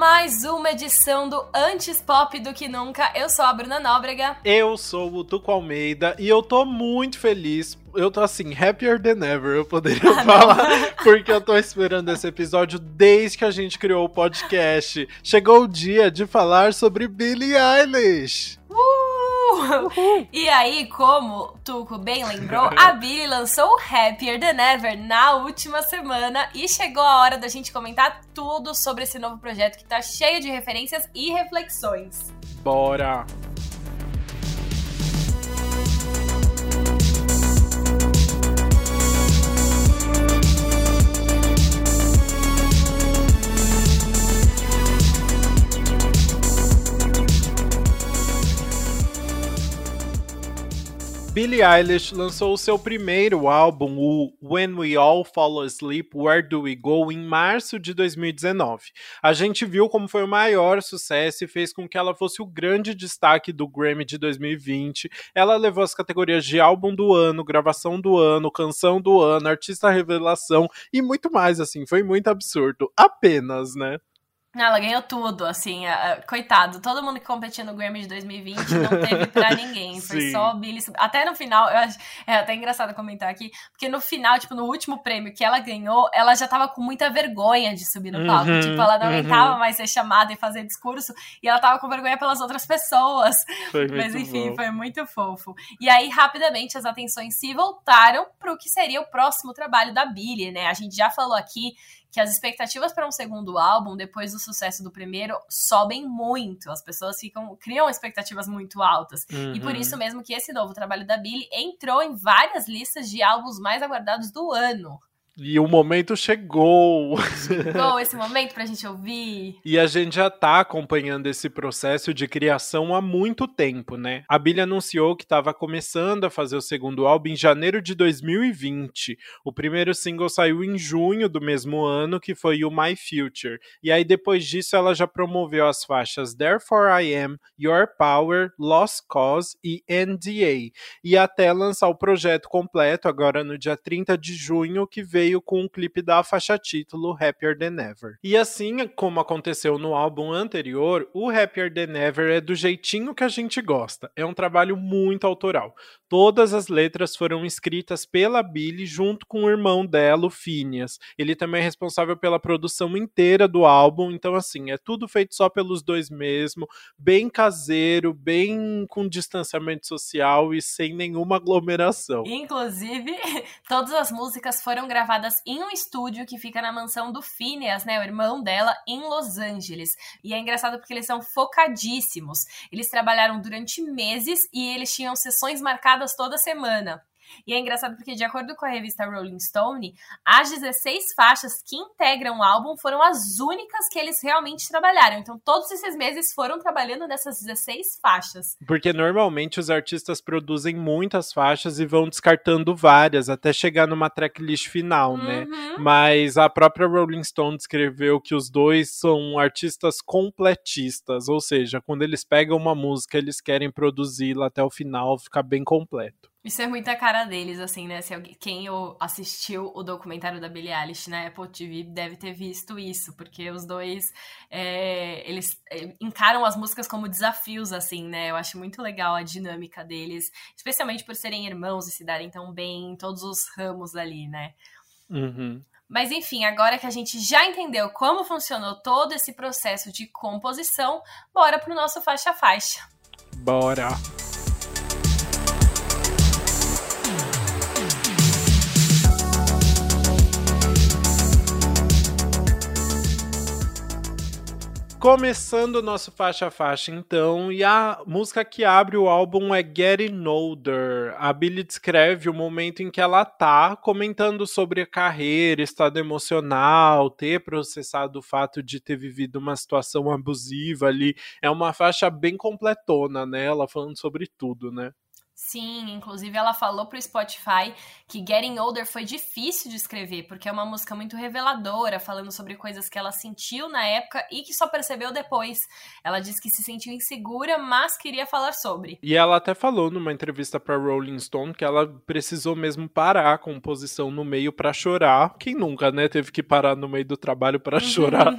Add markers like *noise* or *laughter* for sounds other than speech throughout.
mais uma edição do Antes Pop do que Nunca. Eu sou a Bruna Nóbrega. Eu sou o Tuco Almeida e eu tô muito feliz. Eu tô assim, happier than ever, eu poderia *laughs* ah, falar, porque eu tô esperando esse episódio desde que a gente criou o podcast. Chegou o dia de falar sobre Billie Eilish. E aí, como Tuco bem lembrou, a *laughs* Billy lançou Happier Than Ever na última semana e chegou a hora da gente comentar tudo sobre esse novo projeto que tá cheio de referências e reflexões. Bora! Billie Eilish lançou o seu primeiro álbum, o When We All Fall Asleep, Where Do We Go, em março de 2019. A gente viu como foi o maior sucesso e fez com que ela fosse o grande destaque do Grammy de 2020. Ela levou as categorias de álbum do ano, gravação do ano, canção do ano, artista revelação e muito mais, assim, foi muito absurdo. Apenas, né? Ela ganhou tudo, assim, coitado. Todo mundo que competiu no Grammy de 2020 não teve pra *laughs* ninguém. Foi Sim. só Billy. Até no final, eu acho, é até engraçado comentar aqui, porque no final, tipo, no último prêmio que ela ganhou, ela já tava com muita vergonha de subir no palco. Uhum, tipo, ela não uhum. aguentava mais ser chamada e fazer discurso, e ela tava com vergonha pelas outras pessoas. Foi *laughs* Mas enfim, bom. foi muito fofo. E aí, rapidamente, as atenções se voltaram pro que seria o próximo trabalho da Billy, né? A gente já falou aqui que as expectativas para um segundo álbum, depois do sucesso do primeiro, sobem muito. As pessoas ficam criam expectativas muito altas. Uhum. E por uhum. isso mesmo que esse novo trabalho da Billie entrou em várias listas de álbuns mais aguardados do ano. E o momento chegou. Chegou esse momento pra gente ouvir. E a gente já tá acompanhando esse processo de criação há muito tempo, né? A Billie anunciou que estava começando a fazer o segundo álbum em janeiro de 2020. O primeiro single saiu em junho do mesmo ano, que foi o My Future. E aí depois disso ela já promoveu as faixas Therefore I Am, Your Power, Lost Cause e NDA. E até lançar o projeto completo agora no dia 30 de junho, que veio veio com um clipe da faixa título Happier Than Ever. E assim como aconteceu no álbum anterior, o Happier Than Ever é do jeitinho que a gente gosta. É um trabalho muito autoral. Todas as letras foram escritas pela Billy junto com o irmão dela, o Phineas. Ele também é responsável pela produção inteira do álbum, então assim, é tudo feito só pelos dois mesmo, bem caseiro, bem com distanciamento social e sem nenhuma aglomeração. Inclusive, *laughs* todas as músicas foram gravadas gravadas em um estúdio que fica na mansão do Phineas, né, o irmão dela, em Los Angeles. E é engraçado porque eles são focadíssimos. Eles trabalharam durante meses e eles tinham sessões marcadas toda semana. E é engraçado porque, de acordo com a revista Rolling Stone, as 16 faixas que integram o álbum foram as únicas que eles realmente trabalharam. Então, todos esses meses foram trabalhando nessas 16 faixas. Porque normalmente os artistas produzem muitas faixas e vão descartando várias até chegar numa tracklist final, né? uhum. né? Mas a própria Rolling Stone descreveu que os dois são artistas completistas, ou seja, quando eles pegam uma música, eles querem produzi-la até o final, ficar bem completo. Isso é muita cara deles, assim, né? Se alguém, quem assistiu o documentário da Billie Eilish na Apple TV deve ter visto isso, porque os dois, é, eles é, encaram as músicas como desafios, assim, né? Eu acho muito legal a dinâmica deles, especialmente por serem irmãos e se darem tão bem em todos os ramos ali, né? Uhum. Mas enfim, agora que a gente já entendeu como funcionou todo esse processo de composição, bora pro nosso faixa faixa. Bora! Começando o nosso faixa a faixa, então, e a música que abre o álbum é Getting Older. A Billie descreve o momento em que ela tá comentando sobre a carreira, estado emocional, ter processado o fato de ter vivido uma situação abusiva ali. É uma faixa bem completona, né? Ela falando sobre tudo, né? Sim, inclusive ela falou pro Spotify que Getting Older foi difícil de escrever, porque é uma música muito reveladora, falando sobre coisas que ela sentiu na época e que só percebeu depois. Ela disse que se sentiu insegura, mas queria falar sobre. E ela até falou numa entrevista para Rolling Stone que ela precisou mesmo parar a composição no meio para chorar. Quem nunca, né, teve que parar no meio do trabalho para *laughs* chorar?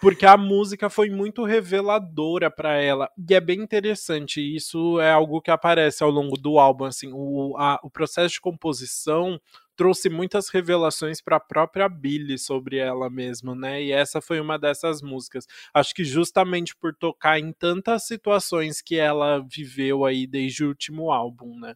porque a música foi muito reveladora para ela. E é bem interessante, isso é algo que aparece ao longo longo do álbum, assim, o, a, o processo de composição trouxe muitas revelações para a própria Billie sobre ela mesma, né? E essa foi uma dessas músicas. Acho que justamente por tocar em tantas situações que ela viveu aí desde o último álbum, né?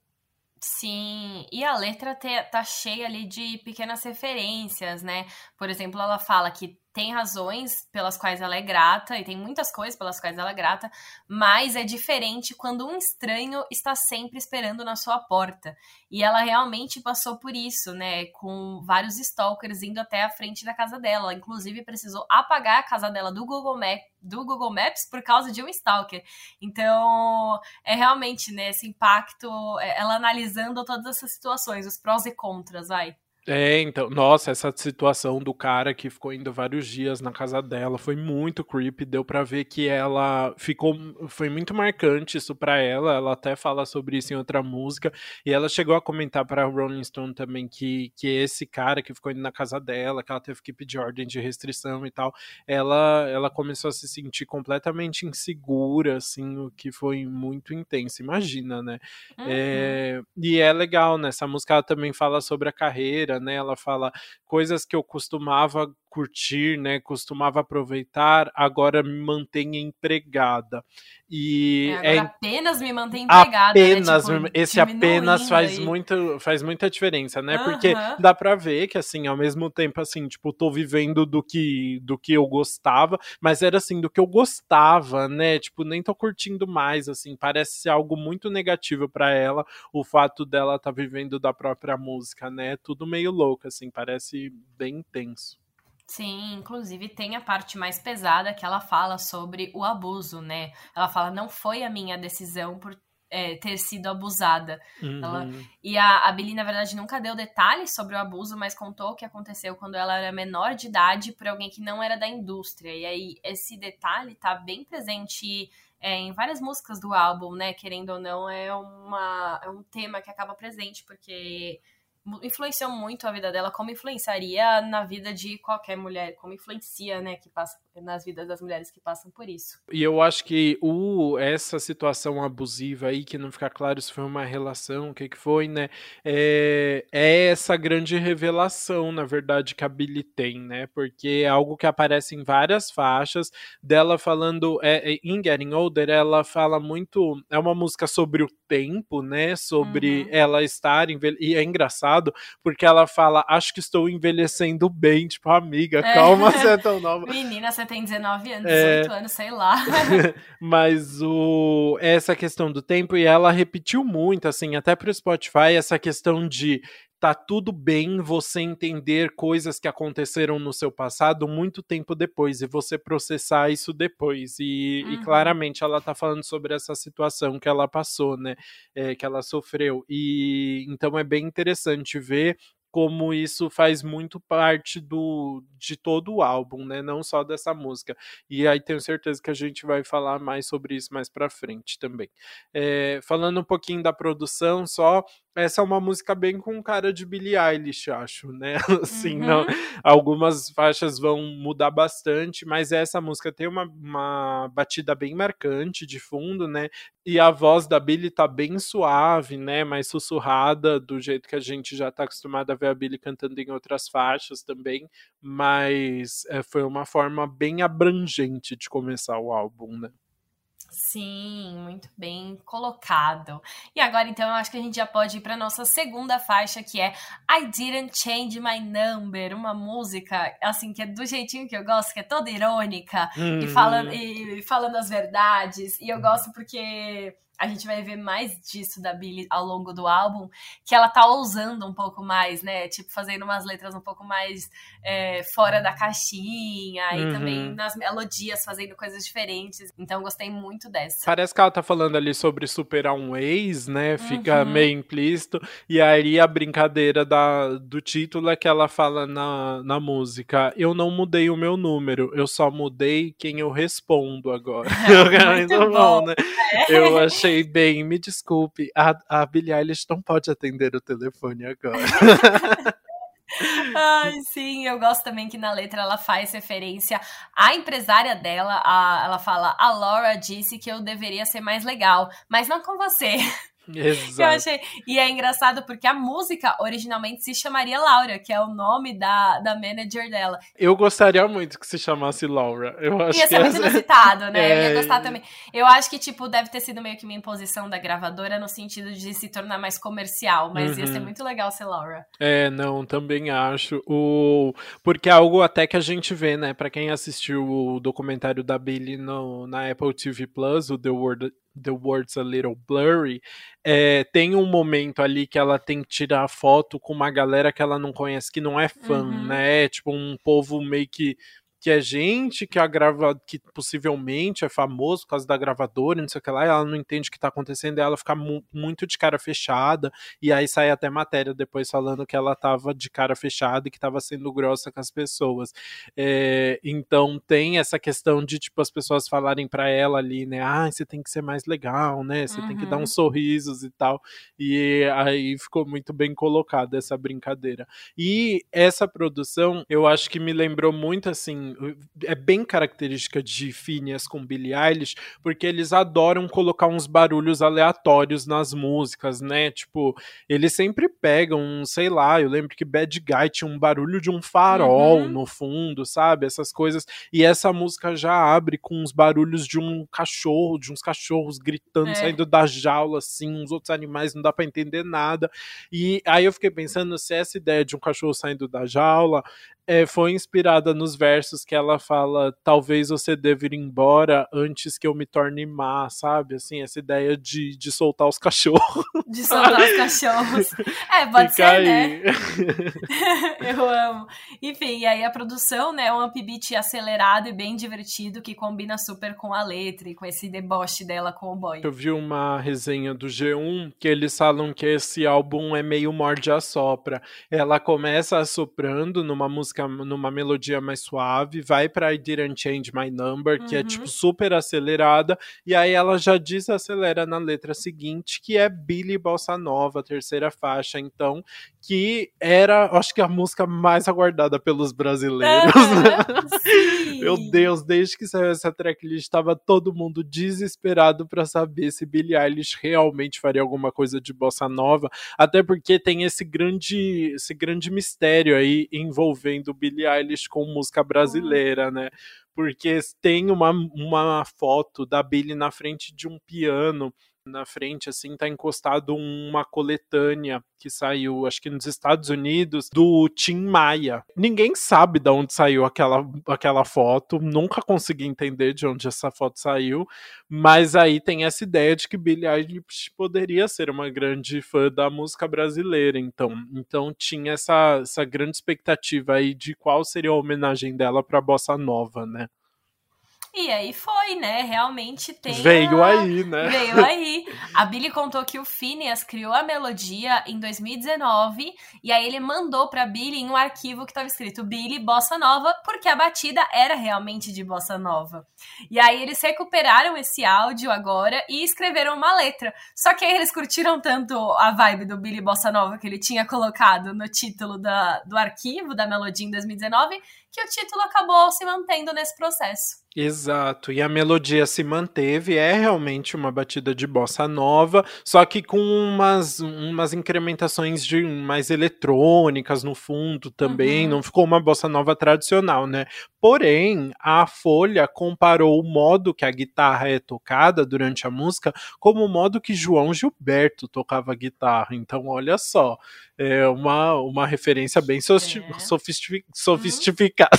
Sim, e a letra te, tá cheia ali de pequenas referências, né? Por exemplo, ela fala que tem razões pelas quais ela é grata e tem muitas coisas pelas quais ela é grata, mas é diferente quando um estranho está sempre esperando na sua porta. E ela realmente passou por isso, né? Com vários stalkers indo até a frente da casa dela. Ela, inclusive, precisou apagar a casa dela do Google, Map, do Google Maps por causa de um stalker. Então, é realmente, né, esse impacto, é, ela analisando todas essas situações, os prós e contras, vai. É, então, nossa, essa situação do cara que ficou indo vários dias na casa dela foi muito creepy, deu para ver que ela ficou, foi muito marcante isso para ela, ela até fala sobre isso em outra música, e ela chegou a comentar para Rolling Stone também que, que esse cara que ficou indo na casa dela, que ela teve que pedir ordem de restrição e tal, ela, ela começou a se sentir completamente insegura, assim, o que foi muito intenso, imagina, né? Uhum. É, e é legal, né? Essa música ela também fala sobre a carreira, né? Ela fala coisas que eu costumava curtir, né? Costumava aproveitar, agora me mantenho empregada. E é, é apenas me mantém empregada. Né, apenas, né? tipo, esse apenas faz muito, faz muita diferença, né? Porque dá para ver que assim, ao mesmo tempo assim, tipo, tô vivendo do que do que eu gostava, mas era assim do que eu gostava, né? Tipo, nem tô curtindo mais, assim, parece ser algo muito negativo para ela o fato dela estar tá vivendo da própria música, né? Tudo meio louco assim, parece bem intenso. Sim, inclusive tem a parte mais pesada que ela fala sobre o abuso, né? Ela fala, não foi a minha decisão por é, ter sido abusada. Uhum. Ela, e a, a Billy, na verdade, nunca deu detalhes sobre o abuso, mas contou o que aconteceu quando ela era menor de idade por alguém que não era da indústria. E aí, esse detalhe tá bem presente é, em várias músicas do álbum, né? Querendo ou não, é, uma, é um tema que acaba presente, porque influenciou muito a vida dela, como influenciaria na vida de qualquer mulher, como influencia, né, que passa nas vidas das mulheres que passam por isso. E eu acho que o, essa situação abusiva aí, que não fica claro se foi uma relação, o que, que foi, né, é, é essa grande revelação, na verdade, que a Billy tem, né, porque é algo que aparece em várias faixas dela falando, é, é, em Getting Older, ela fala muito, é uma música sobre o tempo, né, sobre uhum. ela estar, e é engraçado porque ela fala, acho que estou envelhecendo bem, tipo, amiga, é. calma, você é tão nova. *laughs* Menina, você tem 19 anos, é... 18 anos, sei lá. *laughs* Mas o essa questão do tempo, e ela repetiu muito, assim, até pro Spotify, essa questão de tá tudo bem você entender coisas que aconteceram no seu passado muito tempo depois e você processar isso depois. E, uhum. e claramente ela tá falando sobre essa situação que ela passou, né? É, que ela sofreu. E então é bem interessante ver como isso faz muito parte do de todo o álbum, né? Não só dessa música. E aí tenho certeza que a gente vai falar mais sobre isso mais para frente também. É, falando um pouquinho da produção, só essa é uma música bem com cara de Billie Eilish, acho, né? *laughs* Assim, uhum. não, algumas faixas vão mudar bastante, mas essa música tem uma, uma batida bem marcante de fundo, né? E a voz da Billie tá bem suave, né? Mais sussurrada, do jeito que a gente já tá acostumado a ver a Billie cantando em outras faixas também, mas é, foi uma forma bem abrangente de começar o álbum, né? Sim, muito bem colocado. E agora, então, eu acho que a gente já pode ir para nossa segunda faixa, que é I Didn't Change My Number, uma música, assim, que é do jeitinho que eu gosto, que é toda irônica uhum. e, falando, e falando as verdades. E eu gosto porque a gente vai ver mais disso da Billie ao longo do álbum, que ela tá ousando um pouco mais, né? Tipo, fazendo umas letras um pouco mais é, fora da caixinha uhum. e também nas melodias fazendo coisas diferentes. Então, gostei muito dessa. Parece que ela tá falando ali sobre superar um ex, né? Fica uhum. meio implícito. E aí a brincadeira da, do título é que ela fala na, na música: Eu não mudei o meu número, eu só mudei quem eu respondo agora. *laughs* *laughs* muito bom, bom né? É. Eu achei bem, me desculpe, a, a Billie Eilish não pode atender o telefone agora. *laughs* Ai, sim, eu gosto também que na letra ela faz referência à empresária dela. A, ela fala: A Laura disse que eu deveria ser mais legal, mas não com você. Exato. Eu achei. E é engraçado porque a música originalmente se chamaria Laura, que é o nome da, da manager dela. Eu gostaria muito que se chamasse Laura. Eu acho ia ser que muito essa... inusitado, né? É... Eu ia é. gostar também. Eu acho que, tipo, deve ter sido meio que uma imposição da gravadora no sentido de se tornar mais comercial, mas uhum. ia ser uhum. muito legal ser Laura. É, não, também acho. O... Porque é algo até que a gente vê, né? Pra quem assistiu o documentário da Billy no, na Apple TV Plus, o The World The Words a Little Blurry, é, tem um momento ali que ela tem que tirar foto com uma galera que ela não conhece, que não é fã, uhum. né? Tipo, um povo meio que que é gente que a grava, que possivelmente é famoso por causa da gravadora, não sei o que lá, e ela não entende o que está acontecendo, e ela fica mu muito de cara fechada, e aí sai até matéria depois falando que ela estava de cara fechada e que estava sendo grossa com as pessoas. É, então tem essa questão de tipo as pessoas falarem para ela ali, né, ah, você tem que ser mais legal, né, você uhum. tem que dar uns uhum. sorrisos e tal, e aí ficou muito bem colocada essa brincadeira. E essa produção, eu acho que me lembrou muito assim é bem característica de Phineas com Billie Eilish, porque eles adoram colocar uns barulhos aleatórios nas músicas, né? Tipo, eles sempre pegam, sei lá, eu lembro que Bad Guy tinha um barulho de um farol uhum. no fundo, sabe? Essas coisas. E essa música já abre com uns barulhos de um cachorro, de uns cachorros gritando, é. saindo da jaula, assim, uns outros animais, não dá para entender nada. E aí eu fiquei pensando se essa ideia de um cachorro saindo da jaula é, foi inspirada nos versos que ela fala: talvez você deva ir embora antes que eu me torne má, sabe? Assim, essa ideia de, de soltar os cachorros. *laughs* De soltar os cachorros. É, pode Fica ser, né? aí. né? *laughs* eu amo. Enfim, e aí a produção, né, é um upbeat acelerado e bem divertido que combina super com a letra e com esse deboche dela com o boy. Eu vi uma resenha do G1 que eles falam que esse álbum é meio morde a sopra. Ela começa assoprando numa música numa melodia mais suave, vai para I Didn't Change My Number, que uhum. é tipo uhum. super acelerada, e aí ela já desacelera na letra seguinte, que é Billy Bossa Nova, terceira faixa, então, que era, acho que a música mais aguardada pelos brasileiros. Uhum. *laughs* Meu Deus, desde que saiu essa tracklist, estava todo mundo desesperado para saber se Billie Eilish realmente faria alguma coisa de bossa nova, até porque tem esse grande, esse grande mistério aí envolvendo do Billie Eilish com música brasileira, né? Porque tem uma, uma foto da Billie na frente de um piano na frente, assim, tá encostado uma coletânea que saiu, acho que nos Estados Unidos, do Tim Maia. Ninguém sabe de onde saiu aquela, aquela foto, nunca consegui entender de onde essa foto saiu, mas aí tem essa ideia de que Billie Eilish poderia ser uma grande fã da música brasileira, então. Então tinha essa, essa grande expectativa aí de qual seria a homenagem dela pra Bossa Nova, né? E aí foi, né? Realmente tem. Veio a... aí, né? Veio aí. A Billy contou que o Phineas criou a melodia em 2019 e aí ele mandou pra Billy em um arquivo que tava escrito Billy Bossa Nova, porque a batida era realmente de Bossa Nova. E aí eles recuperaram esse áudio agora e escreveram uma letra. Só que aí eles curtiram tanto a vibe do Billy Bossa Nova que ele tinha colocado no título da, do arquivo da melodia em 2019 que o título acabou se mantendo nesse processo. Exato, e a melodia se manteve, é realmente uma batida de bossa nova, só que com umas, umas incrementações de mais eletrônicas no fundo também, uhum. não ficou uma bossa nova tradicional, né? Porém, a Folha comparou o modo que a guitarra é tocada durante a música como o modo que João Gilberto tocava guitarra. Então, olha só, é uma, uma referência bem sosti é. sofistic sofisticada.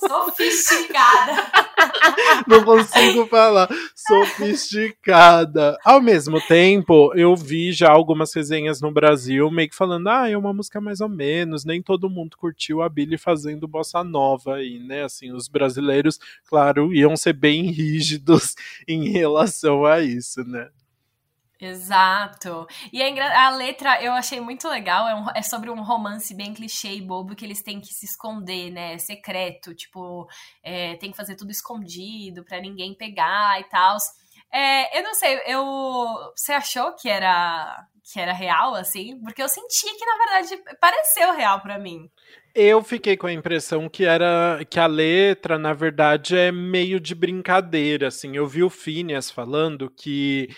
Sofisticada. *laughs* Não consigo falar. Sofisticada. Ao mesmo tempo, eu vi já algumas resenhas no Brasil meio que falando: ah, é uma música mais ou menos. Nem todo mundo curtiu a Billy fazendo bossa nova aí, né? Assim, os brasileiros, claro, iam ser bem rígidos *laughs* em relação a isso, né? Exato. E a, a, letra eu achei muito legal. É, um, é, sobre um romance bem clichê e bobo que eles têm que se esconder, né? É secreto. Tipo, é, tem que fazer tudo escondido para ninguém pegar e tal. É, eu não sei, eu. Você achou que era que era real, assim? Porque eu senti que, na verdade, pareceu real para mim. Eu fiquei com a impressão que era que a letra, na verdade, é meio de brincadeira, assim. Eu vi o Phineas falando que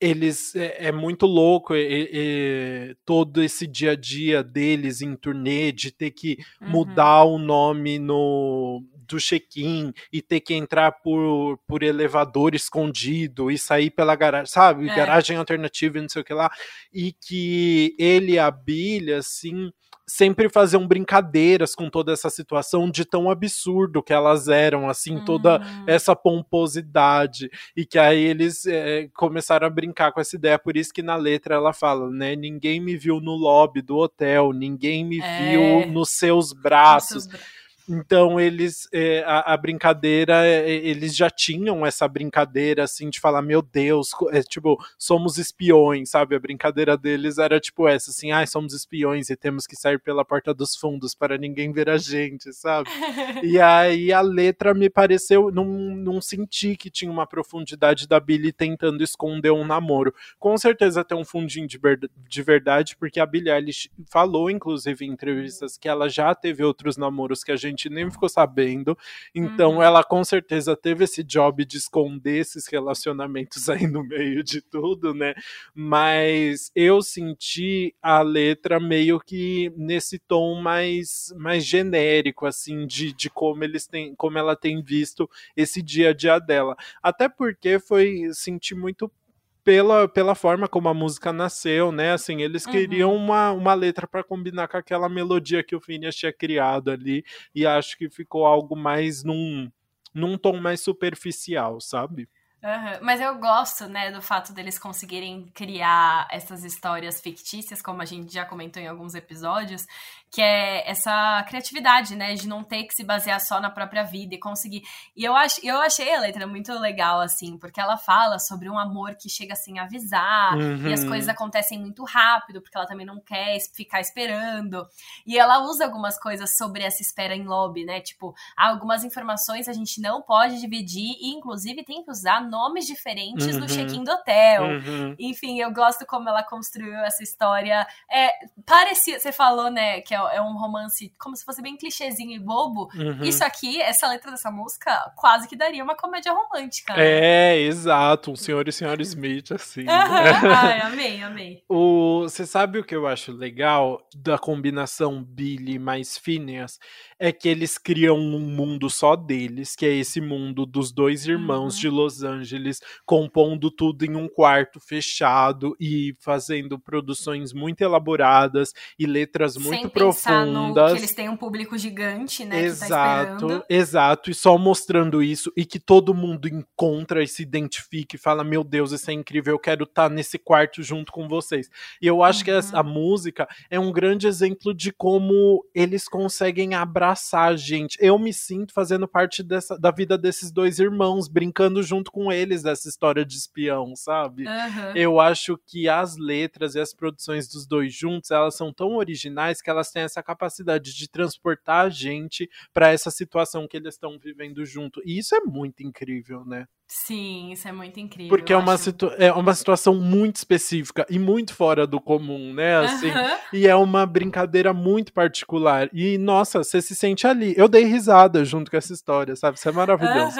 eles é, é muito louco é, é, todo esse dia a dia deles em turnê de ter que uhum. mudar o nome no do check-in e ter que entrar por, por elevador escondido e sair pela garagem, sabe? É. Garagem alternativa e não sei o que lá. E que ele e a Billy, assim, sempre faziam brincadeiras com toda essa situação de tão absurdo que elas eram, assim, toda hum. essa pomposidade. E que aí eles é, começaram a brincar com essa ideia, por isso que na letra ela fala, né? Ninguém me viu no lobby do hotel, ninguém me é. viu nos seus braços. Nos seus bra então eles é, a, a, brincadeira é, eles já tinham essa brincadeira assim de falar meu Deus é, tipo somos espiões sabe? A brincadeira deles era tipo essa assim ai ah, somos espiões e temos que sair pela porta dos fundos para ninguém ver a gente sabe? *laughs* E aí a letra me pareceu não, não senti que tinha uma profundidade da Billy tentando esconder um namoro. Com certeza tem um fundinho de, de verdade porque a Billie Eilish falou inclusive em entrevistas que ela já teve outros namoros que a gente gente nem ficou sabendo. Então uhum. ela com certeza teve esse job de esconder esses relacionamentos *laughs* aí no meio de tudo, né? Mas eu senti a letra meio que nesse tom mais, mais genérico, assim, de, de como eles têm, como ela tem visto esse dia a dia dela. Até porque foi senti muito pela, pela forma como a música nasceu, né? Assim, eles uhum. queriam uma, uma letra para combinar com aquela melodia que o Phineas tinha criado ali, e acho que ficou algo mais num, num tom mais superficial, sabe? Uhum. Mas eu gosto, né, do fato deles conseguirem criar essas histórias fictícias, como a gente já comentou em alguns episódios, que é essa criatividade, né, de não ter que se basear só na própria vida e conseguir. E eu, ach, eu achei a letra muito legal, assim, porque ela fala sobre um amor que chega sem avisar, uhum. e as uhum. coisas acontecem muito rápido, porque ela também não quer ficar esperando. E ela usa algumas coisas sobre essa espera em lobby, né, tipo, algumas informações a gente não pode dividir, e inclusive tem que usar nomes diferentes uhum. no check-in do hotel. Uhum. Enfim, eu gosto como ela construiu essa história. É, parecia, você falou, né, que é, é um romance como se fosse bem clichêzinho e bobo. Uhum. Isso aqui, essa letra dessa música, quase que daria uma comédia romântica. Né? É, exato, um senhor e senhora Smith, assim. *laughs* Ai, amei, amei. O, você sabe o que eu acho legal da combinação Billy mais Phineas? É que eles criam um mundo só deles, que é esse mundo dos dois irmãos uhum. de Los Angeles Angeles, compondo tudo em um quarto fechado e fazendo produções muito elaboradas e letras muito Sem profundas. que eles têm um público gigante, né? Tá exato, tá exato. E só mostrando isso e que todo mundo encontra e se identifica e fala: Meu Deus, isso é incrível, eu quero estar tá nesse quarto junto com vocês. E eu acho uhum. que essa, a música é um grande exemplo de como eles conseguem abraçar a gente. Eu me sinto fazendo parte dessa, da vida desses dois irmãos, brincando junto com eles dessa história de espião, sabe? Uhum. Eu acho que as letras e as produções dos dois juntos, elas são tão originais que elas têm essa capacidade de transportar a gente para essa situação que eles estão vivendo junto. E isso é muito incrível, né? Sim, isso é muito incrível. Porque é uma, situ é uma situação muito específica e muito fora do comum, né? Assim, E é uma brincadeira muito particular. E, nossa, você se sente ali. Eu dei risada junto com essa história, sabe? Isso é maravilhoso.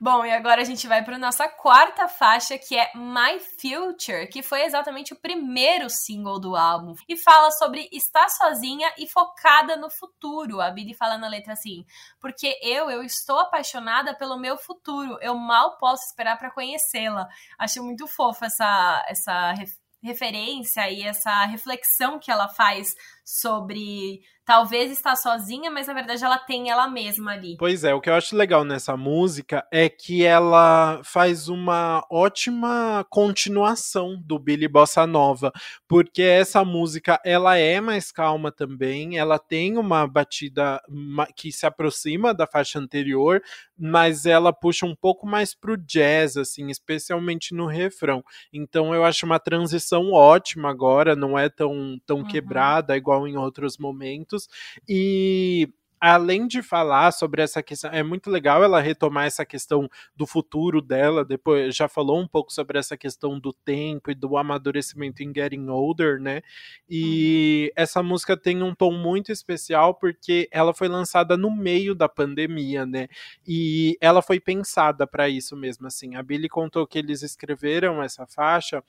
Bom, e agora a gente vai para nossa quarta faixa, que é My Future, que foi exatamente o primeiro single do álbum. E fala sobre estar sozinha e focada no futuro. A Billy fala na letra assim: Porque eu, eu estou apaixonada pelo meu futuro. Eu mal posso esperar para conhecê-la. Acho muito fofa essa, essa referência e essa reflexão que ela faz sobre talvez estar sozinha, mas na verdade ela tem ela mesma ali. Pois é, o que eu acho legal nessa música é que ela faz uma ótima continuação do Billy Bossa Nova, porque essa música ela é mais calma também, ela tem uma batida que se aproxima da faixa anterior, mas ela puxa um pouco mais pro jazz assim, especialmente no refrão. Então eu acho uma transição ótima agora, não é tão tão uhum. quebrada igual igual em outros momentos. E além de falar sobre essa questão, é muito legal ela retomar essa questão do futuro dela, depois já falou um pouco sobre essa questão do tempo e do amadurecimento em Getting Older, né? E uhum. essa música tem um tom muito especial porque ela foi lançada no meio da pandemia, né? E ela foi pensada para isso mesmo, assim. A Billy contou que eles escreveram essa faixa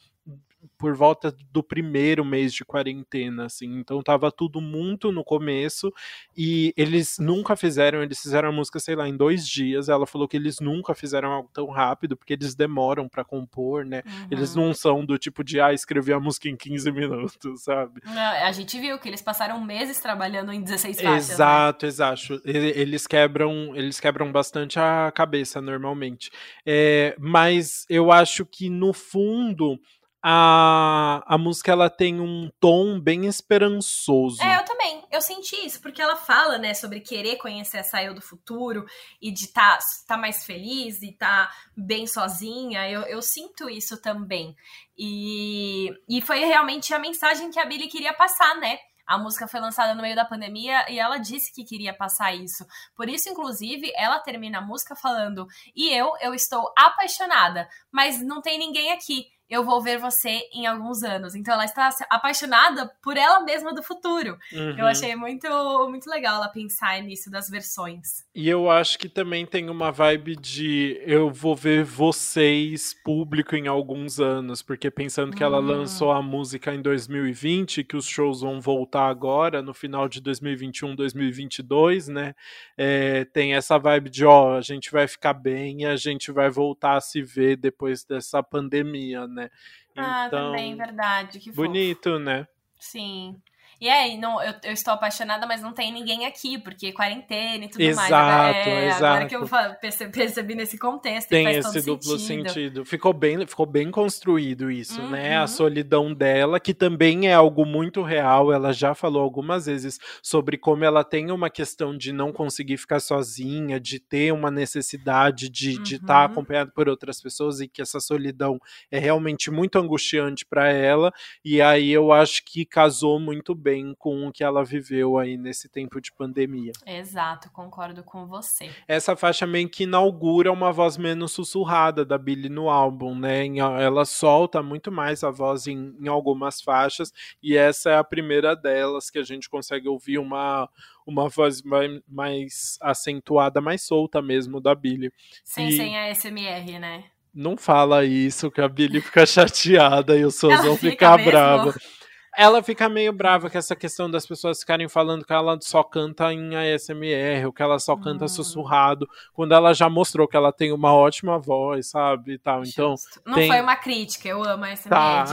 por volta do primeiro mês de quarentena, assim. Então tava tudo muito no começo e eles nunca fizeram, eles fizeram a música, sei lá, em dois dias. Ela falou que eles nunca fizeram algo tão rápido porque eles demoram para compor, né? Uhum. Eles não são do tipo de, ah, escrevi a música em 15 minutos, sabe? A gente viu que eles passaram meses trabalhando em 16 faixas. Exato, né? exato. Eles quebram, eles quebram bastante a cabeça normalmente. É, mas eu acho que no fundo a, a música ela tem um tom bem esperançoso. É, eu também. Eu senti isso, porque ela fala, né, sobre querer conhecer essa eu do futuro e de estar tá, tá mais feliz e tá bem sozinha. Eu, eu sinto isso também. E, e foi realmente a mensagem que a Billy queria passar, né? A música foi lançada no meio da pandemia e ela disse que queria passar isso. Por isso, inclusive, ela termina a música falando: E eu, eu estou apaixonada, mas não tem ninguém aqui eu vou ver você em alguns anos. Então ela está apaixonada por ela mesma do futuro. Uhum. Eu achei muito, muito legal ela pensar nisso das versões. E eu acho que também tem uma vibe de eu vou ver vocês público em alguns anos, porque pensando que ela hum. lançou a música em 2020, que os shows vão voltar agora, no final de 2021, 2022, né? É, tem essa vibe de ó, a gente vai ficar bem e a gente vai voltar a se ver depois dessa pandemia, né? Ah, então, também, verdade. Que bonito, fofo. né? Sim. E aí, não, eu, eu estou apaixonada, mas não tem ninguém aqui, porque quarentena e tudo exato, mais. Agora, é, exato. agora que eu percebi, percebi nesse contexto. Tem esse duplo sentido. sentido. Ficou bem, ficou bem construído isso, uhum. né? A uhum. solidão dela, que também é algo muito real. Ela já falou algumas vezes sobre como ela tem uma questão de não conseguir ficar sozinha, de ter uma necessidade de uhum. estar tá acompanhada por outras pessoas e que essa solidão é realmente muito angustiante para ela. E aí eu acho que casou muito bem com o que ela viveu aí nesse tempo de pandemia. Exato, concordo com você. Essa faixa meio que inaugura uma voz menos sussurrada da Billie no álbum, né? Ela solta muito mais a voz em, em algumas faixas, e essa é a primeira delas que a gente consegue ouvir uma uma voz mais, mais acentuada, mais solta mesmo da Billie. Sim, e... sem a SMR, né? Não fala isso, que a Billie fica *laughs* chateada e o Sozão fica, fica bravo. Ela fica meio brava com essa questão das pessoas ficarem falando que ela só canta em ASMR, ou que ela só canta hum. sussurrado, quando ela já mostrou que ela tem uma ótima voz, sabe? E tal. Então, Não tem... foi uma crítica, eu amo a ASMR. Tá.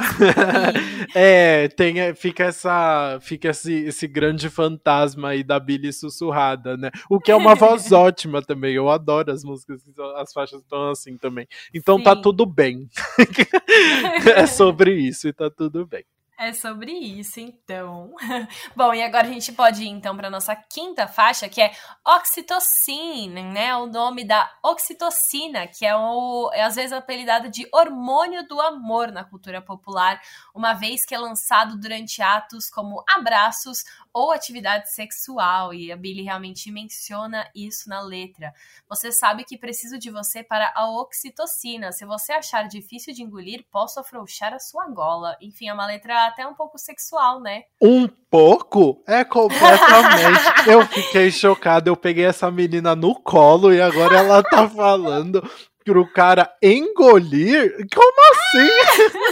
*laughs* é, tem, fica, essa, fica esse, esse grande fantasma aí da Billy sussurrada, né? O que é uma voz *laughs* ótima também. Eu adoro as músicas, as faixas estão assim também. Então tá Sim. tá tudo bem. *laughs* é sobre isso e tá tudo bem. É sobre isso, então. *laughs* Bom, e agora a gente pode ir então para nossa quinta faixa, que é oxitocina, né? O nome da oxitocina, que é, o, é às vezes apelidado de hormônio do amor na cultura popular, uma vez que é lançado durante atos como abraços ou atividade sexual, e a Billy realmente menciona isso na letra. Você sabe que preciso de você para a oxitocina. Se você achar difícil de engolir, posso afrouxar a sua gola. Enfim, é uma letra até um pouco sexual, né? Um pouco? É completamente. eu fiquei chocado. Eu peguei essa menina no colo e agora ela tá falando pro cara engolir? Como assim? *laughs*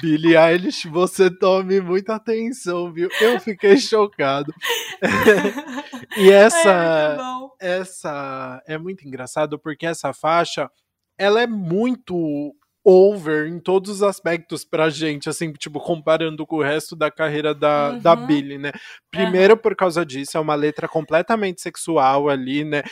Billie Eilish, você tome muita atenção, viu? Eu fiquei chocado. *laughs* e essa, é essa é muito engraçado porque essa faixa, ela é muito over em todos os aspectos pra gente, assim, tipo, comparando com o resto da carreira da, uhum. da Billie, né? Primeiro, uhum. por causa disso, é uma letra completamente sexual ali, né?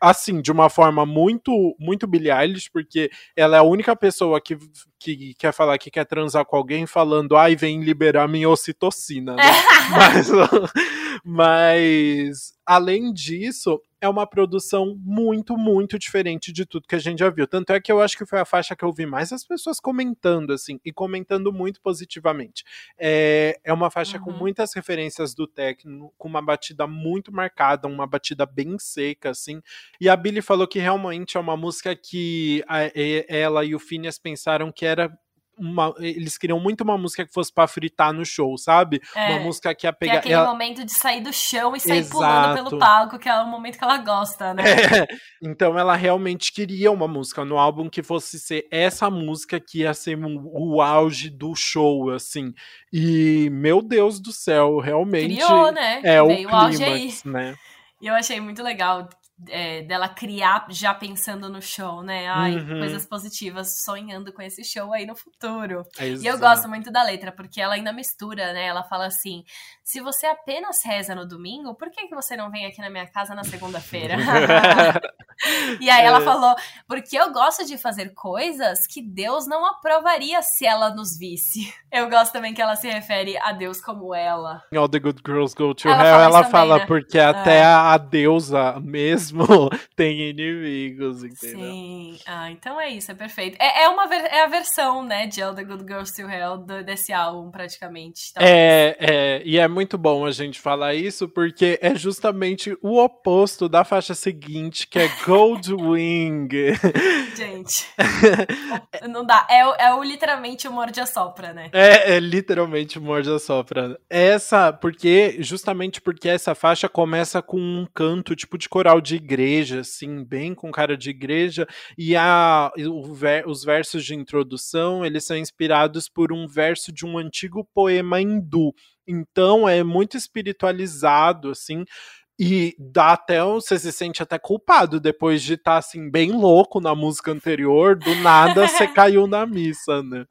assim, de uma forma muito, muito Billie Eilish, porque ela é a única pessoa que, que quer falar que quer transar com alguém falando, ai, vem liberar minha ocitocina, né? *laughs* mas, *laughs* mas, além disso, é uma produção muito, muito diferente de tudo que a gente já viu. Tanto é que eu acho que foi a faixa que eu vi mais as pessoas comentando, assim, e comentando muito positivamente. É, é uma faixa uhum. com muitas referências do techno, com uma batida muito marcada, uma batida bem seca, assim. E a Billy falou que realmente é uma música que a, ela e o Phineas pensaram que era uma, eles queriam muito uma música que fosse para fritar no show, sabe? É, uma música que ia pegar. Que é aquele ela... momento de sair do chão e sair Exato. pulando pelo palco, que é o momento que ela gosta, né? É, então ela realmente queria uma música no álbum que fosse ser essa música que ia ser o auge do show, assim. E, meu Deus do céu, realmente. Criou, né? É Veio o clímax, né? E eu achei muito legal é, dela criar já pensando no show, né? Ai, uhum. coisas positivas, sonhando com esse show aí no futuro. e eu gosto muito da letra, porque ela ainda mistura, né? Ela fala assim: se você apenas reza no domingo, por que, que você não vem aqui na minha casa na segunda-feira? *laughs* e aí ela é. falou: porque eu gosto de fazer coisas que Deus não aprovaria se ela nos visse. *laughs* Eu gosto também que ela se refere a Deus como ela. All the good girls go to ela hell, fala ela também, fala, né? porque até é. a deusa mesmo mesmo *laughs* tem inimigos, entendeu? Sim. Ah, então é isso, é perfeito. É, é, uma, é a versão, né, de All the Good Girls to Hell do, desse álbum, praticamente. É, é, e é muito bom a gente falar isso, porque é justamente o oposto da faixa seguinte, que é Gold Wing. *laughs* gente, *laughs* não dá. É, é o literalmente o morde a sopra, né? É, é literalmente o morde a sopra. Essa, porque, justamente porque essa faixa começa com um canto, tipo de coral de igreja, assim, bem com cara de igreja, e a, ver, os versos de introdução, eles são inspirados por um verso de um antigo poema hindu. Então é muito espiritualizado, assim, e dá até, você se sente até culpado depois de estar, tá, assim, bem louco na música anterior, do nada *laughs* você caiu na missa, né?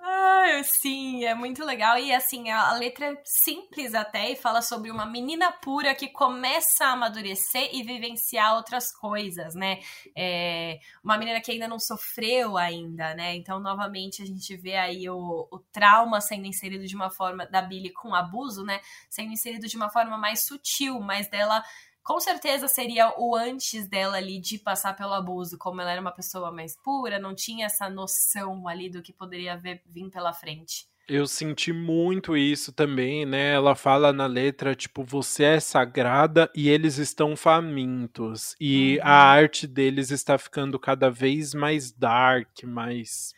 Sim, é muito legal. E assim, a, letra é simples até e fala sobre uma menina pura que começa a amadurecer e vivenciar outras coisas, né? É, uma menina que ainda não sofreu ainda, né? Então, novamente, a gente vê aí o, o trauma sendo inserido de uma forma da Billy com abuso, né? Sendo inserido de uma forma mais sutil, mas dela com certeza seria o antes dela ali de passar pelo abuso, como ela era uma pessoa mais pura, não tinha essa noção ali do que poderia vir, vir pela frente. Eu senti muito isso também, né? Ela fala na letra, tipo, você é sagrada e eles estão famintos. E uhum. a arte deles está ficando cada vez mais dark, mais.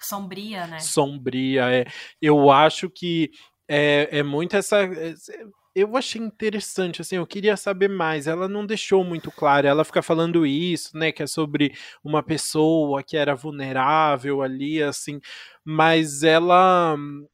Sombria, né? Sombria, é. Eu acho que é, é muito essa eu achei interessante, assim, eu queria saber mais. Ela não deixou muito claro, ela fica falando isso, né, que é sobre uma pessoa que era vulnerável ali, assim, mas ela hum,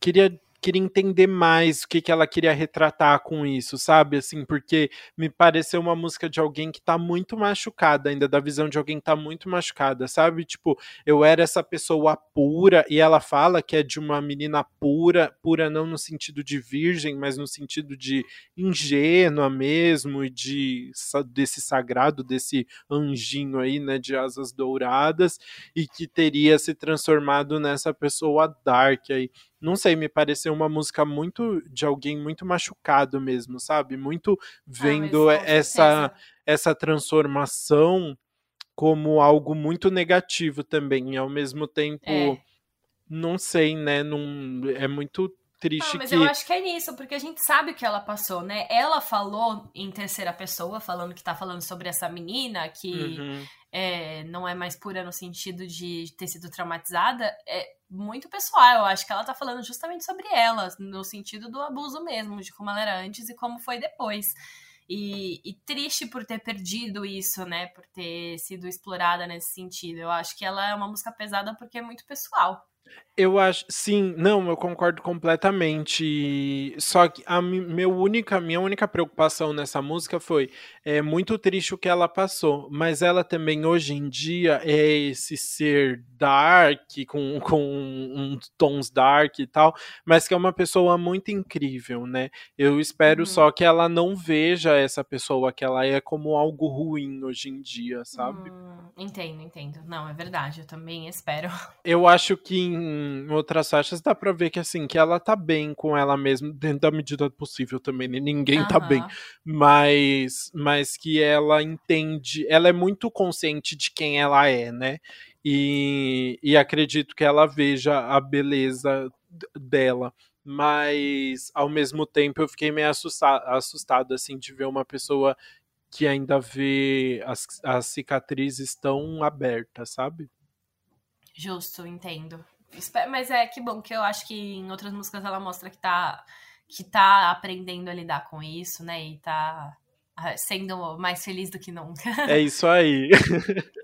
queria queria entender mais o que, que ela queria retratar com isso, sabe? Assim, porque me pareceu uma música de alguém que tá muito machucada, ainda da visão de alguém que tá muito machucada, sabe? Tipo, eu era essa pessoa pura e ela fala que é de uma menina pura, pura não no sentido de virgem, mas no sentido de ingênua mesmo e de desse sagrado, desse anjinho aí, né, de asas douradas e que teria se transformado nessa pessoa dark aí não sei, me pareceu uma música muito de alguém muito machucado mesmo, sabe? Muito ah, vendo ah, essa essa transformação como algo muito negativo também, e ao mesmo tempo, é. não sei, né? Não, é muito triste ah, mas que... eu acho que é nisso, porque a gente sabe o que ela passou, né? Ela falou em terceira pessoa, falando que tá falando sobre essa menina que uhum. é, não é mais pura no sentido de ter sido traumatizada. É muito pessoal, eu acho que ela tá falando justamente sobre ela, no sentido do abuso mesmo, de como ela era antes e como foi depois. E, e, triste por ter perdido isso, né? Por ter sido explorada nesse sentido. Eu acho que ela é uma música pesada porque é muito pessoal. Eu acho, sim, não, eu concordo completamente. Só que a meu única, minha única preocupação nessa música foi é muito triste o que ela passou, mas ela também hoje em dia é esse ser dark com, *laughs* com uns tons dark e tal, mas que é uma pessoa muito incrível, né? Eu espero uhum. só que ela não veja essa pessoa que ela é como algo ruim hoje em dia, sabe? Hum, entendo, entendo. Não, é verdade, eu também espero. Eu acho que em outras faixas dá pra ver que assim, que ela tá bem com ela mesma, dentro da medida possível também, né? ninguém uhum. tá bem. Mas, mas que ela entende, ela é muito consciente de quem ela é, né? E, e acredito que ela veja a beleza dela mas ao mesmo tempo eu fiquei meio assustado, assustado assim de ver uma pessoa que ainda vê as, as cicatrizes tão abertas, sabe? Justo, entendo. Mas é que bom, que eu acho que em outras músicas ela mostra que tá, que tá aprendendo a lidar com isso, né? E tá ah, sendo mais feliz do que nunca. É isso aí.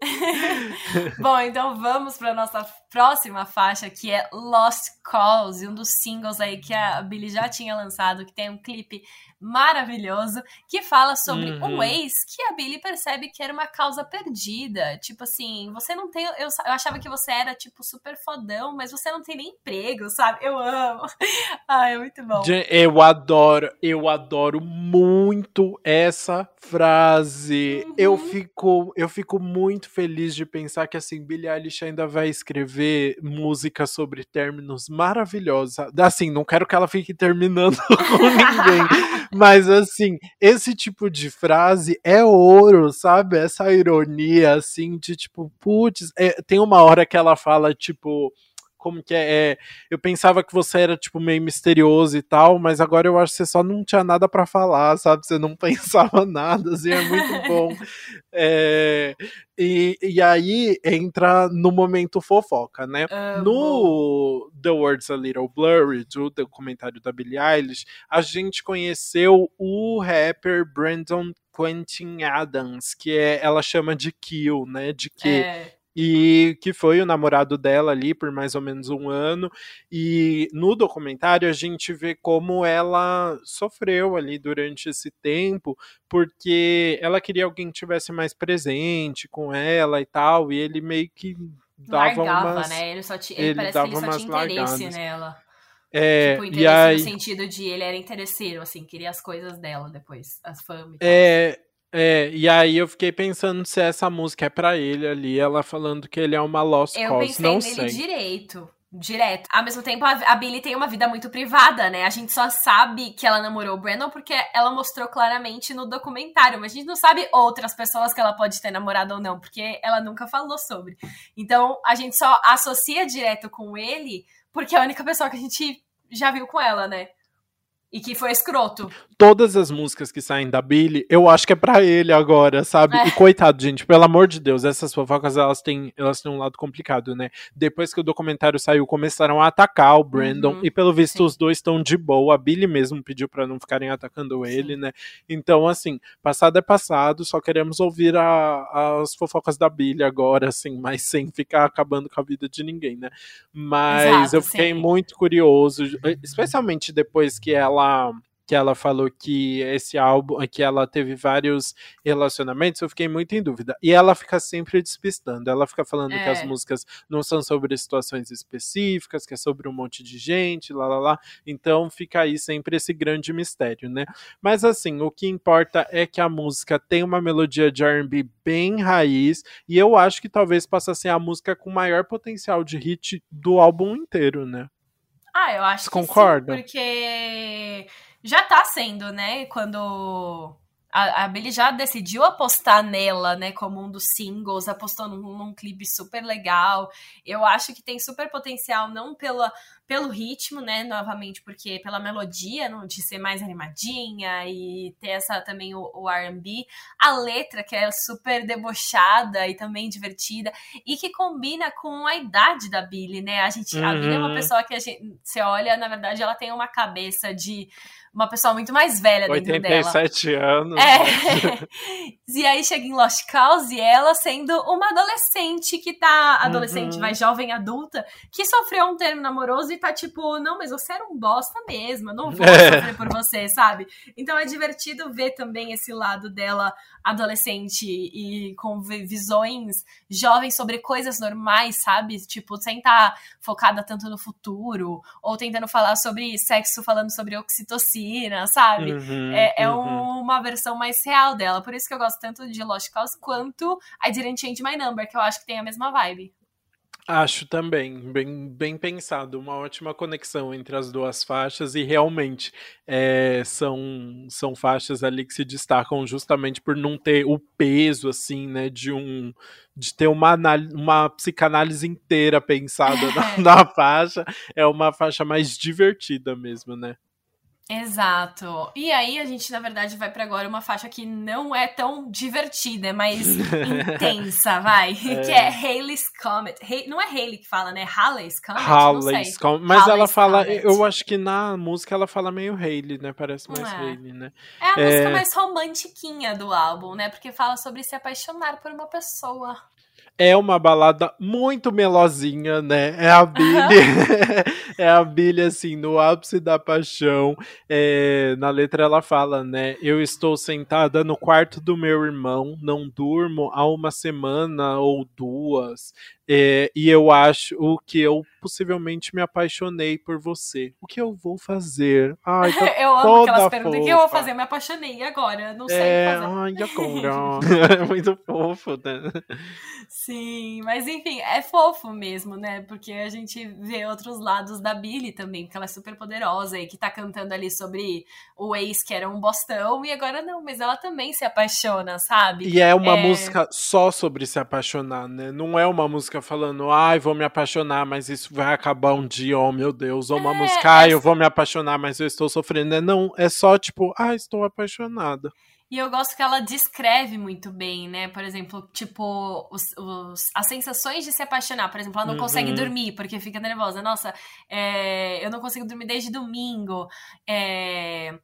*laughs* Bom, então vamos para nossa próxima faixa, que é Lost Calls, um dos singles aí que a Billie já tinha lançado, que tem um clipe maravilhoso, que fala sobre uhum. um ex que a Billie percebe que era uma causa perdida. Tipo assim, você não tem. Eu, eu achava que você era, tipo, super fodão, mas você não tem nem emprego, sabe? Eu amo. *laughs* Ai, é muito bom. Eu adoro, eu adoro muito essa frase. Uhum. Eu fico, eu fico muito feliz de pensar que assim, Billie Eilish ainda vai escrever música sobre términos maravilhosos. Assim, não quero que ela fique terminando *laughs* com ninguém, mas assim, esse tipo de frase é ouro, sabe? Essa ironia assim de tipo, putz, é, tem uma hora que ela fala tipo como que é, é, Eu pensava que você era, tipo, meio misterioso e tal, mas agora eu acho que você só não tinha nada para falar, sabe? Você não *laughs* pensava nada, assim, é muito *laughs* bom. É, e, e aí entra no momento fofoca, né? no The Words a Little Blurry, do documentário da Billie Eilish, a gente conheceu o rapper Brandon Quentin Adams, que é, ela chama de Kill, né? De que é e que foi o namorado dela ali por mais ou menos um ano. E no documentário a gente vê como ela sofreu ali durante esse tempo, porque ela queria alguém que tivesse mais presente com ela e tal, e ele meio que dava Largava, umas, né? Ele, só ele, ele parece que ele só tinha interesse largadas. nela. É, tipo, interesse aí, no sentido de ele era interesseiro, assim, queria as coisas dela depois, as fãs. É, é, e aí eu fiquei pensando se essa música é para ele ali, ela falando que ele é uma lost eu cause, não sei. Eu pensei nele direito, direto. Ao mesmo tempo, a Billy tem uma vida muito privada, né? A gente só sabe que ela namorou o Brandon porque ela mostrou claramente no documentário, mas a gente não sabe outras pessoas que ela pode ter namorado ou não, porque ela nunca falou sobre. Então, a gente só associa direto com ele porque é a única pessoa que a gente já viu com ela, né? E que foi escroto. Todas as músicas que saem da Billy, eu acho que é pra ele agora, sabe? É. E coitado, gente, pelo amor de Deus, essas fofocas, elas têm, elas têm um lado complicado, né? Depois que o documentário saiu, começaram a atacar o Brandon, uhum. e pelo visto Sim. os dois estão de boa. A Billy mesmo pediu para não ficarem atacando ele, Sim. né? Então, assim, passado é passado, só queremos ouvir a, as fofocas da Billy agora, assim, mas sem ficar acabando com a vida de ninguém, né? Mas Exato, eu fiquei sim. muito curioso, especialmente depois que ela que ela falou que esse álbum, que ela teve vários relacionamentos, eu fiquei muito em dúvida. E ela fica sempre despistando. Ela fica falando é. que as é. músicas não são sobre situações específicas, que é sobre um monte de gente, lá lá lá. Então fica aí sempre esse grande mistério, né? Mas assim, o que importa é que a música tem uma melodia de R&B bem raiz, e eu acho que talvez possa ser a música com maior potencial de hit do álbum inteiro, né? Ah, eu acho Você que concorda? sim, porque já tá sendo, né? Quando a, a Billie já decidiu apostar nela, né, como um dos singles, apostou num, num, clipe super legal. Eu acho que tem super potencial, não pela, pelo ritmo, né? Novamente, porque pela melodia, de ser mais animadinha e ter essa também o, o RB. A letra, que é super debochada e também divertida, e que combina com a idade da Billy, né? A gente, uhum. a Billy é uma uhum. pessoa que a gente, você olha, na verdade, ela tem uma cabeça de uma pessoa muito mais velha dentro 87 dela. anos. É. *laughs* E aí chega em Lost Cause e ela sendo uma adolescente que tá. Adolescente, uhum. vai jovem adulta, que sofreu um término amoroso e tá tipo, não, mas você era um bosta mesmo, eu não vou é. sofrer por você, sabe? Então é divertido ver também esse lado dela adolescente e com visões jovens sobre coisas normais, sabe? Tipo, sem estar tá focada tanto no futuro, ou tentando falar sobre sexo, falando sobre oxitocina, sabe? Uhum, é, é uhum. uma versão mais real dela. Por isso que eu gosto tanto de Lost Cause quanto I Didn't Change My Number, que eu acho que tem a mesma vibe. Acho também, bem, bem pensado, uma ótima conexão entre as duas faixas e realmente é, são, são faixas ali que se destacam justamente por não ter o peso assim, né, de um de ter uma, uma psicanálise inteira pensada na, *laughs* na faixa, é uma faixa mais divertida mesmo, né? Exato. E aí a gente, na verdade, vai para agora uma faixa que não é tão divertida, é mais *laughs* intensa, vai. É. Que é Halley's Comet. não é Haley que fala, né? Halley's Comet? Halley's Comet. Mas Halley's ela fala, Comet. eu acho que na música ela fala meio Haley, né? Parece mais é. Haley, né? É a é... música mais romantiquinha do álbum, né? Porque fala sobre se apaixonar por uma pessoa. É uma balada muito melosinha, né? É a Billy, *laughs* é a Billy assim no ápice da paixão. É, na letra ela fala, né? Eu estou sentada no quarto do meu irmão, não durmo há uma semana ou duas. É, e eu acho o que eu possivelmente me apaixonei por você. O que eu vou fazer? Ai, *laughs* tá eu amo aquelas perguntas. O que eu vou fazer? Eu me apaixonei agora. Não sei é, fazer. Ai, agora. é *laughs* *laughs* muito fofo, né? Sim, mas enfim, é fofo mesmo, né? Porque a gente vê outros lados da Billy também, porque ela é super poderosa e que tá cantando ali sobre o ex que era um bostão, e agora não, mas ela também se apaixona, sabe? E é uma é... música só sobre se apaixonar, né? Não é uma música falando, ai, vou me apaixonar, mas isso vai acabar um dia, oh meu Deus. Ou uma é, é... eu vou me apaixonar, mas eu estou sofrendo. Não, é só tipo, ai, estou apaixonada. E eu gosto que ela descreve muito bem, né? Por exemplo, tipo, os, os, as sensações de se apaixonar. Por exemplo, ela não uhum. consegue dormir porque fica nervosa. Nossa, é, eu não consigo dormir desde domingo. É,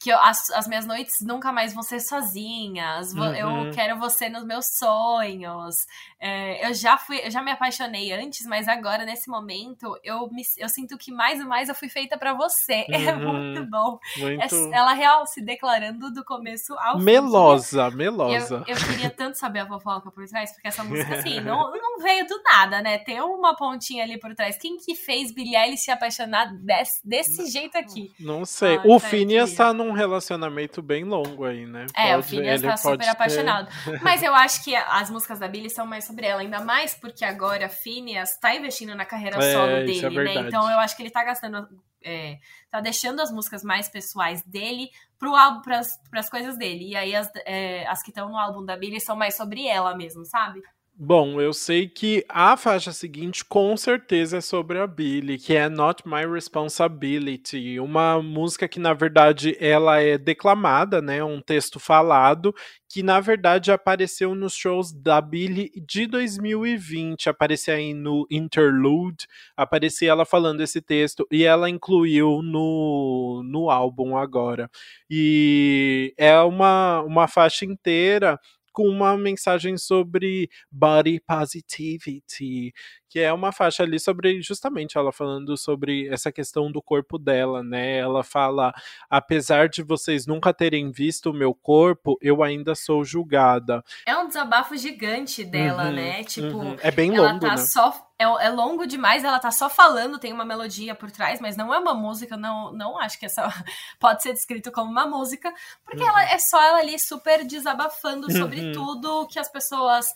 que eu, as, as minhas noites nunca mais vão ser sozinhas. Uhum. Eu quero você nos meus sonhos. É, eu já fui, eu já me apaixonei antes, mas agora, nesse momento, eu, me, eu sinto que mais e mais eu fui feita para você. *laughs* É uhum. É muito bom. Muito... É, ela real se declarando do começo ao fim. Melosa, melosa. Eu, eu, queria *laughs* tanto saber a fofoca por trás, porque essa música, assim, *laughs* não, não veio do nada, né? Tem uma pontinha ali por trás. Quem que fez Billie Eilish se apaixonar desse, desse jeito aqui? Não sei. Ah, o Phineas tá num relacionamento bem longo aí, né? É, pode, o Phineas tá super ter... apaixonado. *laughs* Mas eu acho que as músicas da Billie são mais sobre ela, ainda mais porque agora Phineas tá investindo na carreira é, solo é dele, é né? Então eu acho que ele tá gastando. É, tá deixando as músicas mais pessoais dele pro álbum, pras, pras coisas dele. E aí as, é, as que estão no álbum da Billie são mais sobre ela mesmo, sabe? Bom, eu sei que a faixa seguinte com certeza é sobre a Billy, que é Not My Responsibility, uma música que na verdade ela é declamada, né, um texto falado, que na verdade apareceu nos shows da Billy de 2020, aparecia aí no Interlude, aparecia ela falando esse texto e ela incluiu no, no álbum agora. E é uma, uma faixa inteira com uma mensagem sobre body positivity, que é uma faixa ali sobre justamente ela falando sobre essa questão do corpo dela, né? Ela fala: apesar de vocês nunca terem visto o meu corpo, eu ainda sou julgada. É um desabafo gigante dela, uhum, né? Tipo, uhum. é bem ela longo, tá né? só é, é, longo demais, ela tá só falando, tem uma melodia por trás, mas não é uma música, não, não acho que essa *laughs* pode ser descrito como uma música, porque uhum. ela é só ela ali super desabafando sobre uhum. tudo que as pessoas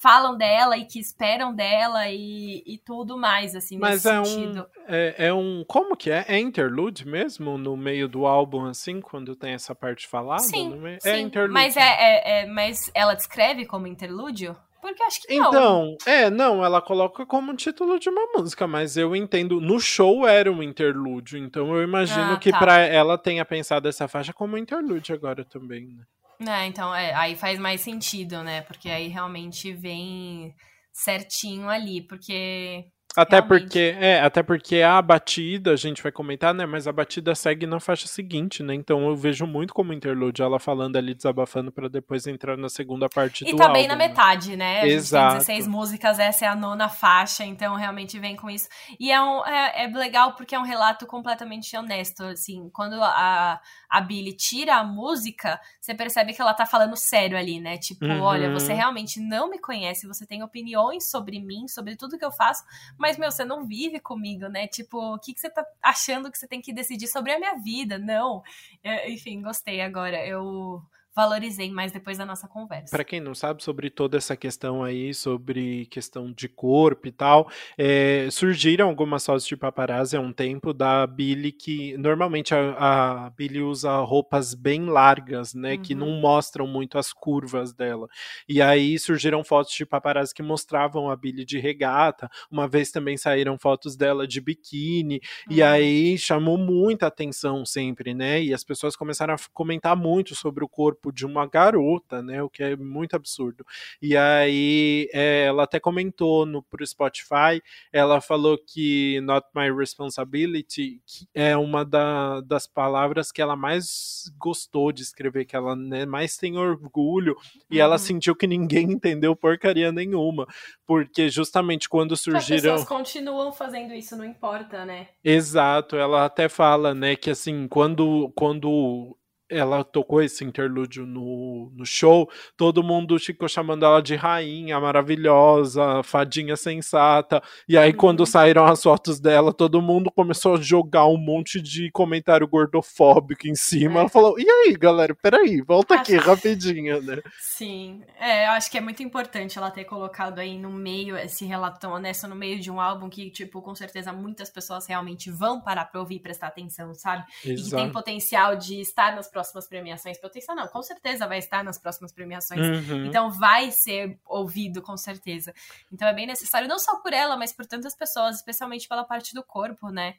falam dela e que esperam dela e, e tudo mais, assim, Mas é sentido. Um, é, é, um. Como que é? É interlude mesmo? No meio do álbum, assim, quando tem essa parte falada? Sim, é sim. É interlude. Mas, é, é, é, mas ela descreve como interlúdio? Porque acho que não. Então, é, não, ela coloca como título de uma música, mas eu entendo. No show era um interlúdio, então eu imagino ah, que tá. pra ela tenha pensado essa faixa como interlúdio agora também, né? É, então, é, aí faz mais sentido, né? Porque aí realmente vem certinho ali, porque até Realmente. porque, é, até porque a batida, a gente vai comentar, né? Mas a batida segue na faixa seguinte, né? Então eu vejo muito como interlude ela falando ali, desabafando para depois entrar na segunda parte e do tá álbum. E também na metade, né? A Exato. gente tem 16 músicas, essa é a nona faixa, então realmente vem com isso. E é, um, é, é legal porque é um relato completamente honesto, assim. Quando a, a Billy tira a música, você percebe que ela tá falando sério ali, né? Tipo, uhum. olha, você realmente não me conhece, você tem opiniões sobre mim, sobre tudo que eu faço, mas, meu, você não vive comigo, né? Tipo, o que, que você tá achando que você tem que decidir sobre a minha vida? Não. É, enfim, gostei agora. Eu valorizei mais depois da nossa conversa. Para quem não sabe sobre toda essa questão aí, sobre questão de corpo e tal, é, surgiram algumas fotos de paparazzi há um tempo da Billy que normalmente a, a Billy usa roupas bem largas, né, uhum. que não mostram muito as curvas dela. E aí surgiram fotos de paparazzi que mostravam a Billy de regata. Uma vez também saíram fotos dela de biquíni uhum. e aí chamou muita atenção sempre, né? E as pessoas começaram a comentar muito sobre o corpo corpo de uma garota, né? O que é muito absurdo. E aí é, ela até comentou no pro Spotify, ela falou que Not My Responsibility é uma da, das palavras que ela mais gostou de escrever, que ela né, mais tem orgulho, e uhum. ela sentiu que ninguém entendeu porcaria nenhuma, porque justamente quando surgiram. As pessoas continuam fazendo isso, não importa, né? Exato, ela até fala, né, que assim, quando, quando ela tocou esse interlúdio no, no show, todo mundo ficou chamando ela de rainha maravilhosa, fadinha sensata. E aí, uhum. quando saíram as fotos dela, todo mundo começou a jogar um monte de comentário gordofóbico em cima. É. Ela falou: E aí, galera, peraí, volta acho... aqui rapidinho, né? Sim, é, eu acho que é muito importante ela ter colocado aí no meio esse relato honesto, no meio de um álbum que, tipo, com certeza muitas pessoas realmente vão parar pra ouvir e prestar atenção, sabe? Exato. E que tem potencial de estar nas próximas próximas premiações. Potencial não, com certeza vai estar nas próximas premiações. Uhum. Então vai ser ouvido, com certeza. Então é bem necessário, não só por ela, mas por tantas pessoas, especialmente pela parte do corpo, né?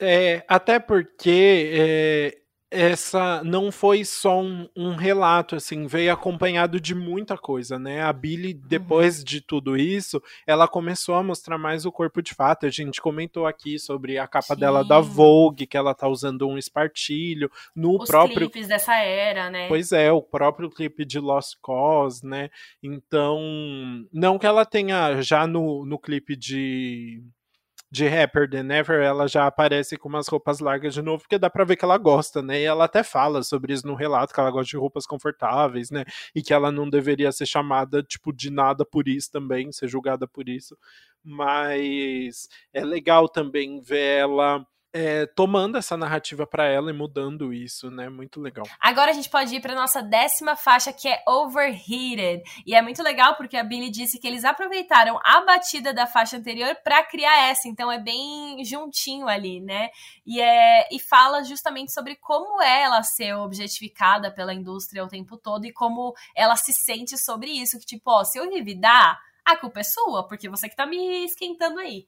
É, até porque é, essa não foi só um, um, relato, assim, veio acompanhado de muita coisa, né? A Billy, uhum. depois uhum. de tudo isso, ela começou a mostrar mais o corpo de fato. A gente comentou aqui sobre a capa Sim. dela da Vogue, que ela tá usando um espartilho. No Os próprio. clipes dessa era, né? Pois é, o próprio clipe de Lost Cause, né? Então, não que ela tenha já no, no clipe de de Rapper Than Ever, ela já aparece com umas roupas largas de novo, porque dá pra ver que ela gosta, né? E ela até fala sobre isso no relato, que ela gosta de roupas confortáveis, né? E que ela não deveria ser chamada, tipo, de nada por isso também, ser julgada por isso. Mas é legal também ver ela é, tomando essa narrativa para ela e mudando isso, né? Muito legal. Agora a gente pode ir para nossa décima faixa que é Overheated e é muito legal porque a Billy disse que eles aproveitaram a batida da faixa anterior para criar essa, então é bem juntinho ali, né? E é e fala justamente sobre como é ela ser objetificada pela indústria o tempo todo e como ela se sente sobre isso, que tipo, ó, se eu endividar, a culpa é sua, porque você que tá me esquentando aí.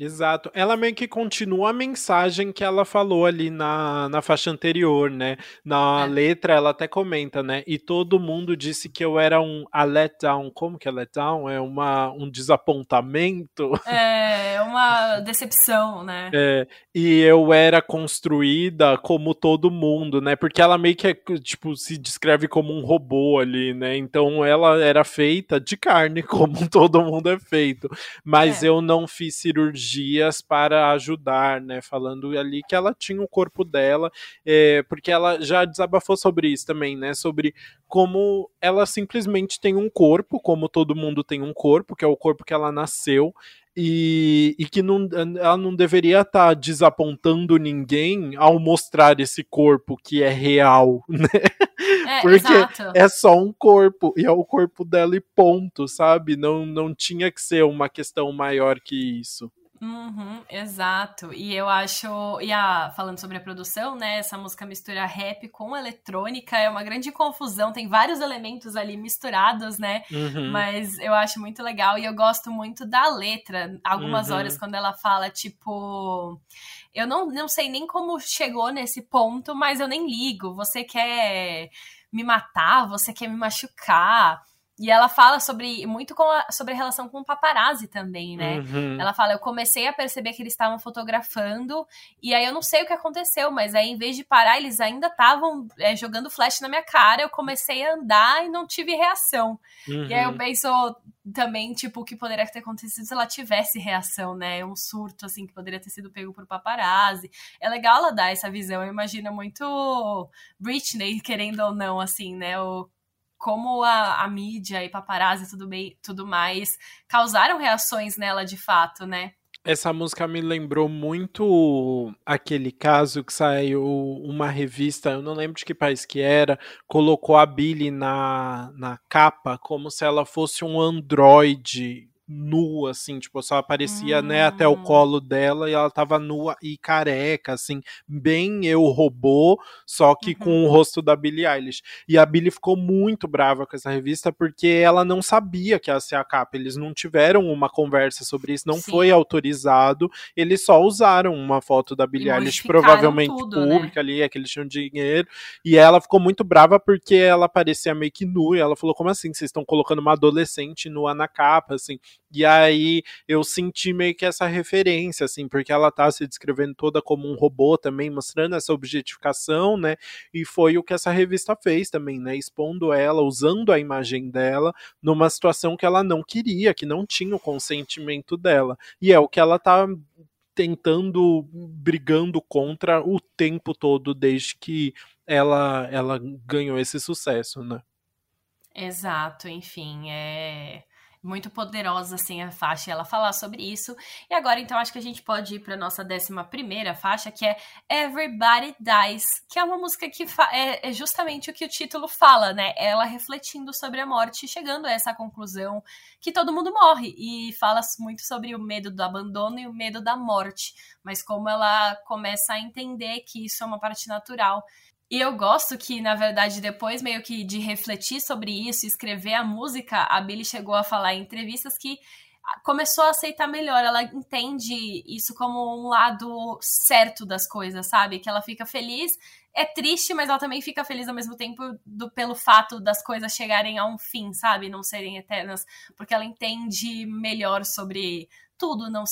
Exato. Ela meio que continua a mensagem que ela falou ali na, na faixa anterior, né? Na é. letra ela até comenta, né? E todo mundo disse que eu era um a letdown. Como que é letdown? É uma, um desapontamento? É, uma decepção, né? *laughs* É, e eu era construída como todo mundo, né? Porque ela meio que é, tipo, se descreve como um robô ali, né? Então ela era feita de carne, *laughs* como todo mundo é feito. Mas é. eu não fiz cirurgia dias para ajudar, né? Falando ali que ela tinha o corpo dela, é, porque ela já desabafou sobre isso também, né? Sobre como ela simplesmente tem um corpo, como todo mundo tem um corpo, que é o corpo que ela nasceu, e, e, que não, ela não deveria estar tá desapontando ninguém ao mostrar esse corpo que é real, *laughs* né? É, Porque exato. é só um corpo, e é o corpo dela e ponto, sabe? Não, não tinha que ser uma questão maior que isso. Uhum, exato. E eu acho. E a, falando sobre a produção, né? Essa música mistura rap com eletrônica, é uma grande confusão, tem vários elementos ali misturados, né? Uhum. Mas eu acho muito legal e eu gosto muito da letra. Algumas uhum. horas, quando ela fala, tipo. Eu não, não sei nem como chegou nesse ponto, mas eu nem ligo. Você quer me matar, você quer me machucar. E ela fala sobre muito a, sobre a relação com o paparazzi também, né? Uhum. Ela fala: eu comecei a perceber que eles estavam fotografando, e aí eu não sei o que aconteceu, mas aí em vez de parar, eles ainda estavam é, jogando flash na minha cara. Eu comecei a andar e não tive reação. Uhum. E aí eu uhum. penso também, tipo, o que poderia ter acontecido se ela tivesse reação, né? Um surto, assim, que poderia ter sido pego por paparazzi. É legal ela dar essa visão. Eu imagino muito Britney, querendo ou não, assim, né? O como a, a mídia e paparazzi e tudo, bem, tudo mais causaram reações nela de fato, né? Essa música me lembrou muito aquele caso que saiu uma revista, eu não lembro de que país que era, colocou a Billy na, na capa como se ela fosse um androide nua, assim, tipo, só aparecia, hum. né, até o hum. colo dela e ela tava nua e careca, assim, bem eu robô, só que uhum. com o rosto da Billie Eilish. E a Billie ficou muito brava com essa revista porque ela não sabia que ia ser a capa, eles não tiveram uma conversa sobre isso, não Sim. foi autorizado, eles só usaram uma foto da Billie Eilish, provavelmente tudo, né? pública né? ali, é que eles tinham dinheiro, e ela ficou muito brava porque ela parecia meio que nua, e ela falou, como assim, vocês estão colocando uma adolescente nua na capa, assim, e aí eu senti meio que essa referência, assim, porque ela tá se descrevendo toda como um robô também, mostrando essa objetificação, né? E foi o que essa revista fez também, né? Expondo ela, usando a imagem dela numa situação que ela não queria, que não tinha o consentimento dela. E é o que ela tá tentando, brigando contra o tempo todo desde que ela, ela ganhou esse sucesso, né? Exato, enfim, é muito poderosa assim a faixa ela falar sobre isso. E agora então acho que a gente pode ir para nossa décima primeira faixa, que é Everybody Dies, que é uma música que é, é, justamente o que o título fala, né? Ela refletindo sobre a morte, chegando a essa conclusão que todo mundo morre e fala muito sobre o medo do abandono e o medo da morte, mas como ela começa a entender que isso é uma parte natural e eu gosto que, na verdade, depois meio que de refletir sobre isso, escrever a música, a Billy chegou a falar em entrevistas que começou a aceitar melhor, ela entende isso como um lado certo das coisas, sabe? Que ela fica feliz, é triste, mas ela também fica feliz ao mesmo tempo do, pelo fato das coisas chegarem a um fim, sabe? Não serem eternas, porque ela entende melhor sobre tudo, não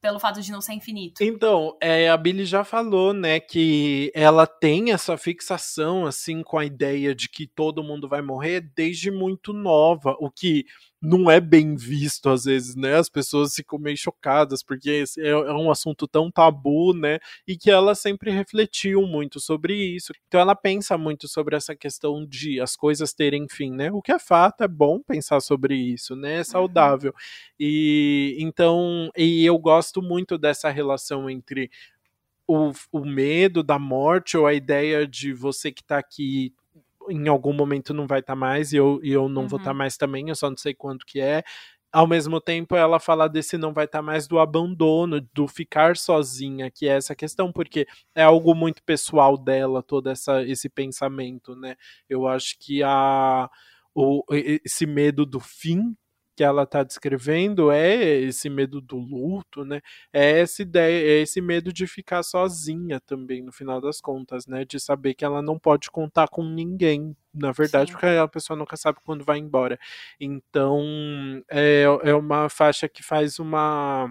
pelo fato de não ser infinito. Então, é, a Billy já falou, né, que ela tem essa fixação, assim, com a ideia de que todo mundo vai morrer desde muito nova, o que não é bem visto às vezes, né? As pessoas ficam meio chocadas porque é, é um assunto tão tabu, né? E que ela sempre refletiu muito sobre isso. Então ela pensa muito sobre essa questão de as coisas terem fim, né? O que é fato, é bom pensar sobre isso, né? É uhum. saudável. E então, e eu gosto muito dessa relação entre o, o medo da morte ou a ideia de você que está aqui em algum momento não vai estar tá mais e eu, e eu não tá uhum. vou estar tá mais também, eu só não sei quanto que é. Ao mesmo tempo, ela fala desse não vai estar tá mais do abandono, do ficar sozinha, que é essa questão, porque é algo muito pessoal dela, todo essa, esse pensamento, né? Eu acho que a, o, esse medo do fim que ela está descrevendo é esse medo do luto, né? É essa ideia, é esse medo de ficar sozinha também, no final das contas, né? De saber que ela não pode contar com ninguém, na verdade, Sim. porque a pessoa nunca sabe quando vai embora. Então, é, é uma faixa que faz uma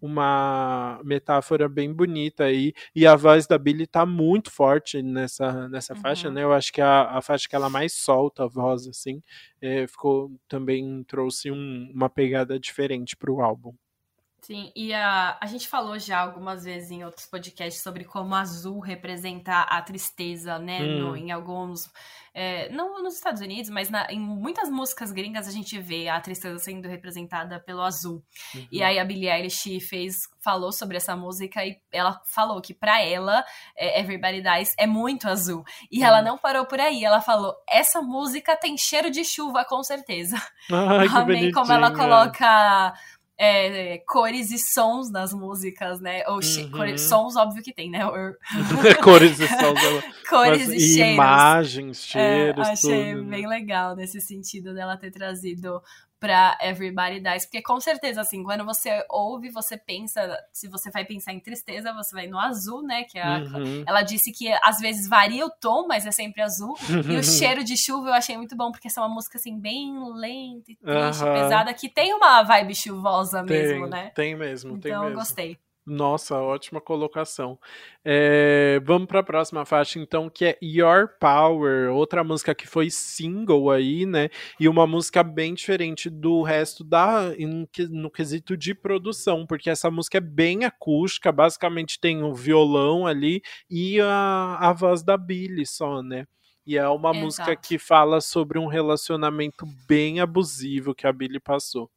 uma metáfora bem bonita aí. E a voz da Billy tá muito forte nessa, nessa uhum. faixa, né? Eu acho que a, a faixa que ela mais solta a voz, assim, é, ficou também trouxe um, uma pegada diferente pro álbum. Sim, e a, a gente falou já algumas vezes em outros podcasts sobre como azul representa a tristeza, né? Hum. No, em alguns. É, não nos Estados Unidos, mas na, em muitas músicas gringas a gente vê a tristeza sendo representada pelo azul. Uhum. E aí a Billie Eilish fez, falou sobre essa música e ela falou que para ela é, Everybody Dies é muito azul. E ela não parou por aí, ela falou: essa música tem cheiro de chuva, com certeza. *laughs* Ai, Amei como ela coloca é, cores e sons das músicas, né? Ou uhum. cores, sons, óbvio que tem, né? *laughs* cores e *laughs* sons. cores e, e cheiros. Imagens, cheiros. É, achei tudo, bem né? legal nesse sentido dela ter trazido pra Everybody Dies, porque com certeza, assim, quando você ouve, você pensa, se você vai pensar em tristeza, você vai no azul, né, que é a, uhum. ela disse que às vezes varia o tom, mas é sempre azul, e o *laughs* cheiro de chuva eu achei muito bom, porque essa é uma música, assim, bem lenta e triste, uhum. pesada, que tem uma vibe chuvosa tem, mesmo, né? Tem mesmo, então, tem mesmo. Então, gostei. Nossa, ótima colocação. É, vamos para a próxima faixa, então, que é Your Power, outra música que foi single aí, né? E uma música bem diferente do resto da no quesito de produção, porque essa música é bem acústica, basicamente tem o violão ali e a, a voz da Billy só, né? E é uma Exato. música que fala sobre um relacionamento bem abusivo que a Billy passou.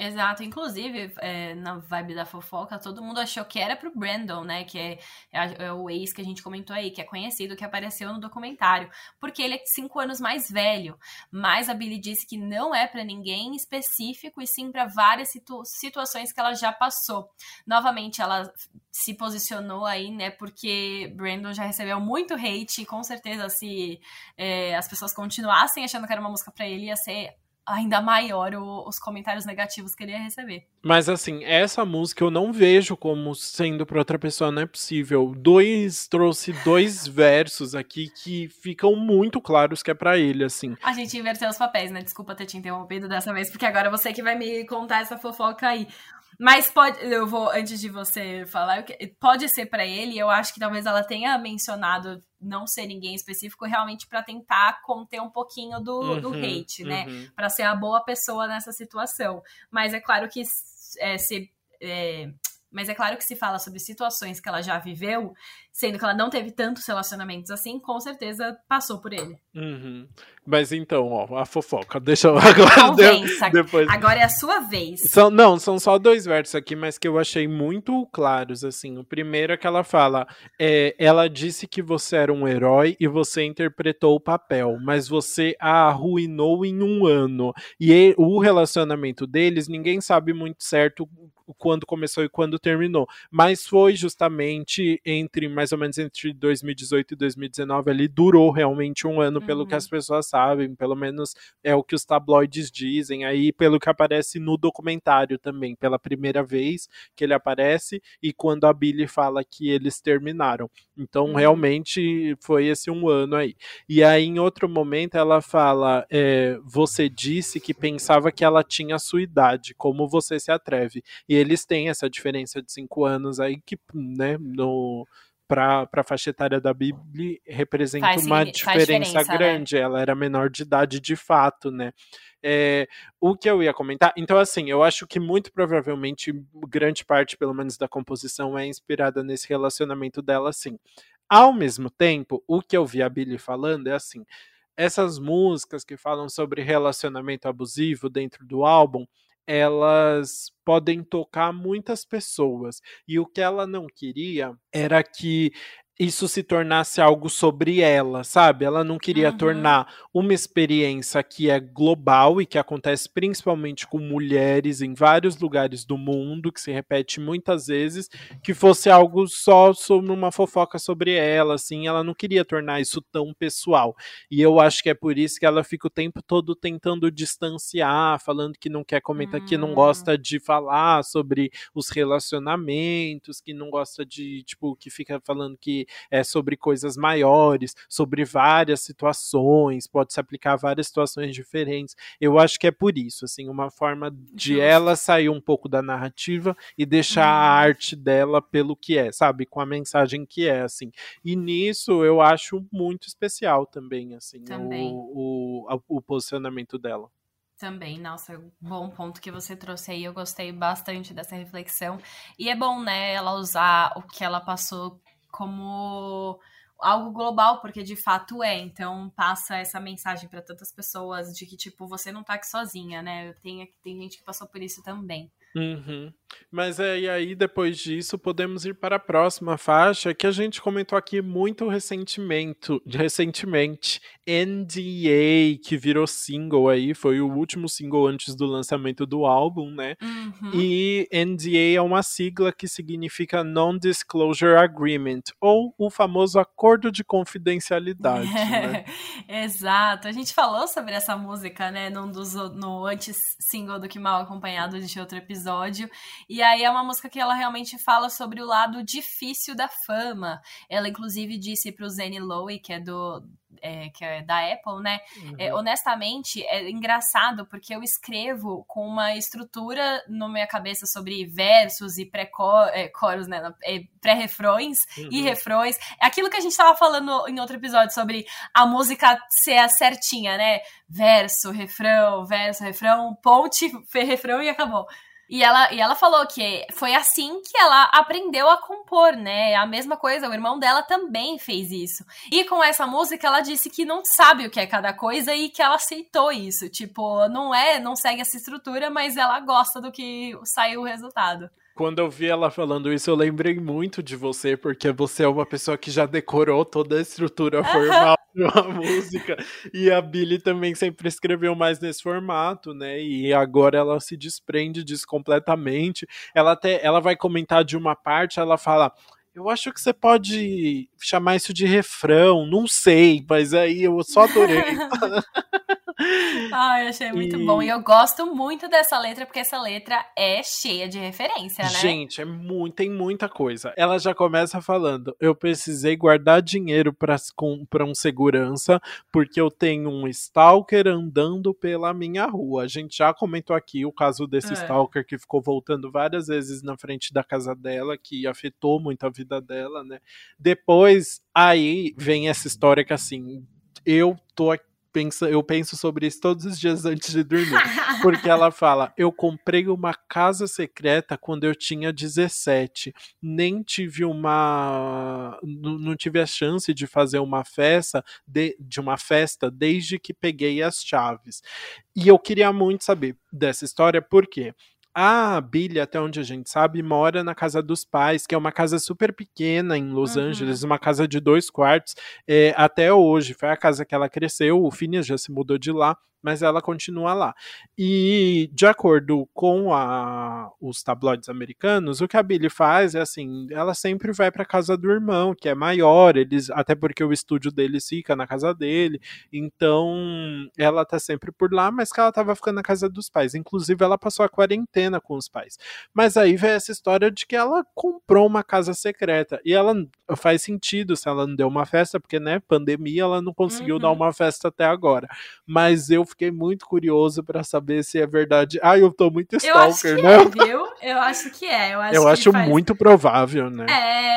Exato, inclusive, é, na vibe da fofoca, todo mundo achou que era pro Brandon, né? Que é, é, é, o ex que a gente comentou aí, que é conhecido, que apareceu no documentário. Porque ele é cinco anos mais velho. Mas a Billy disse que não é para ninguém específico, e sim para várias situ situações que ela já passou. Novamente, ela se posicionou aí, né? Porque Brandon já recebeu muito hate, e com certeza, se é, as pessoas continuassem achando que era uma música para ele, ia ser ainda maior o, os comentários negativos que ele ia receber. Mas assim, essa música eu não vejo como sendo para outra pessoa, não é possível. Dois trouxe dois *laughs* versos aqui que ficam muito claros que é para ele, assim. A gente inverteu os papéis, né? Desculpa ter te interrompido dessa vez, porque agora você que vai me contar essa fofoca aí. Mas pode, eu vou, antes de você falar, pode ser para ele, eu acho que talvez ela tenha mencionado não ser ninguém específico realmente para tentar conter um pouquinho do, uhum, do hate, né? Uhum. Para ser a boa pessoa nessa situação. Mas é claro que é, se. É, mas é claro que se fala sobre situações que ela já viveu, sendo que ela não teve tantos relacionamentos assim, com certeza passou por ele. Uhum. Mas então, ó, a fofoca. *laughs* Deixa eu agora. Convença. Depois... Agora é a sua vez. São, não, são só dois versos aqui, mas que eu achei muito claros, assim. O primeiro é que ela fala: é, ela disse que você era um herói e você interpretou o papel, mas você a arruinou em um ano. E o relacionamento deles, ninguém sabe muito certo quando começou e quando terminou. Mas foi justamente entre, mais ou menos entre 2018 e 2019 ali, durou realmente um ano, uhum. pelo que uhum. as pessoas sabem, pelo menos é o que os tabloides dizem, aí pelo que aparece no documentário também, pela primeira vez que ele aparece e quando a Billy fala que eles terminaram. Então, uhum. realmente foi esse um ano aí. E aí, em outro momento, ela fala: é, Você disse que pensava que ela tinha a sua idade, como você se atreve? E eles têm essa diferença de cinco anos aí que, né, no para a faixa etária da Bíblia representa faz, uma diferença, né? grande. Né? Ela era menor de idade de fato, né? É, o que eu ia comentar, então assim, eu acho que muito provavelmente grande parte, pelo menos, da composição é inspirada nesse relacionamento dela, sim. Ao mesmo tempo, o que eu vi a Billy falando é assim, essas músicas que falam sobre relacionamento abusivo dentro do álbum, elas podem tocar muitas pessoas. E o que ela não queria era que isso se tornasse algo sobre ela, sabe? Ela não queria uhum. tornar uma experiência que é global e que acontece principalmente com mulheres em vários lugares do mundo, que se repete muitas vezes, que fosse algo só sobre uma fofoca sobre ela, assim, ela não queria tornar isso tão pessoal. E eu acho que é por isso que ela fica o tempo todo tentando distanciar, falando que não quer comentar, uhum. que não gosta hum. de falar sobre os relacionamentos, que não gosta de, tipo, que fica falando que é sobre coisas maiores, sobre várias situações, pode se aplicar a várias situações diferentes. Eu acho que é por isso, assim, uma forma de Justo. ela sair um pouco da narrativa e deixar a uhum. arte dela pelo que é, sabe, com a mensagem que é, assim. E nisso eu acho muito especial também, assim, também. O, o, o posicionamento dela. Também, nossa, bom ponto que você trouxe aí. Eu gostei bastante dessa reflexão. E é bom, né, ela usar o que ela passou como algo global, porque de fato é. Então passa essa mensagem para tantas pessoas de que, tipo, você não tá aqui sozinha, né? Tem, tem gente que passou por isso também. Uhum. Mas é, e aí, depois disso, podemos ir para a próxima faixa que a gente comentou aqui muito recentemente, recentemente. NDA, que virou single aí, foi o último single antes do lançamento do álbum, né? Uhum. E NDA é uma sigla que significa Non-Disclosure Agreement, ou o famoso acordo de confidencialidade. *laughs* né? Exato. A gente falou sobre essa música, né, num dos, no antes single do Que Mal Acompanhado de outro episódio. E aí é uma música que ela realmente fala sobre o lado difícil da fama. Ela, inclusive, disse pro Zane Lowe, que é do. É, que é da Apple, né? Uhum. É, honestamente, é engraçado porque eu escrevo com uma estrutura na minha cabeça sobre versos e pré-coros, né? Pré-refrões uhum. e refrões. É aquilo que a gente estava falando em outro episódio sobre a música ser a certinha, né? Verso, refrão, verso, refrão, ponte, refrão e acabou. E ela, e ela falou que foi assim que ela aprendeu a compor, né? A mesma coisa, o irmão dela também fez isso. E com essa música, ela disse que não sabe o que é cada coisa e que ela aceitou isso. Tipo, não é, não segue essa estrutura, mas ela gosta do que saiu o resultado. Quando eu vi ela falando isso, eu lembrei muito de você, porque você é uma pessoa que já decorou toda a estrutura formal de uma *laughs* música. E a Billy também sempre escreveu mais nesse formato, né? E agora ela se desprende disso completamente. Ela até ela vai comentar de uma parte, ela fala. Eu acho que você pode chamar isso de refrão, não sei, mas aí eu só adorei. *laughs* Ai, achei muito e... bom. E eu gosto muito dessa letra, porque essa letra é cheia de referência, né? Gente, é muito, tem muita coisa. Ela já começa falando: eu precisei guardar dinheiro para um segurança, porque eu tenho um stalker andando pela minha rua. A gente já comentou aqui o caso desse é. stalker que ficou voltando várias vezes na frente da casa dela, que afetou muito a vida dela, né? Depois, aí vem essa história que assim. Eu tô aqui penso, eu penso sobre isso todos os dias antes de dormir. Porque ela fala: Eu comprei uma casa secreta quando eu tinha 17. Nem tive uma. Não tive a chance de fazer uma festa, de, de uma festa desde que peguei as chaves. E eu queria muito saber dessa história, por quê? A Billy, até onde a gente sabe, mora na casa dos pais, que é uma casa super pequena em Los uhum. Angeles, uma casa de dois quartos, é, até hoje. Foi a casa que ela cresceu, o Phineas já se mudou de lá mas ela continua lá. E, de acordo com a, os tabloides americanos, o que a Billy faz é assim: ela sempre vai para casa do irmão, que é maior, eles até porque o estúdio dele fica na casa dele, então ela tá sempre por lá, mas que ela tava ficando na casa dos pais. Inclusive, ela passou a quarentena com os pais. Mas aí vem essa história de que ela comprou uma casa secreta. E ela faz sentido se ela não deu uma festa, porque, né, pandemia, ela não conseguiu uhum. dar uma festa até agora. Mas eu fiquei muito curioso para saber se é verdade. Ah, eu tô muito stalker, eu né? É, *laughs* viu? Eu acho que é. Eu acho, eu acho faz... muito provável, né?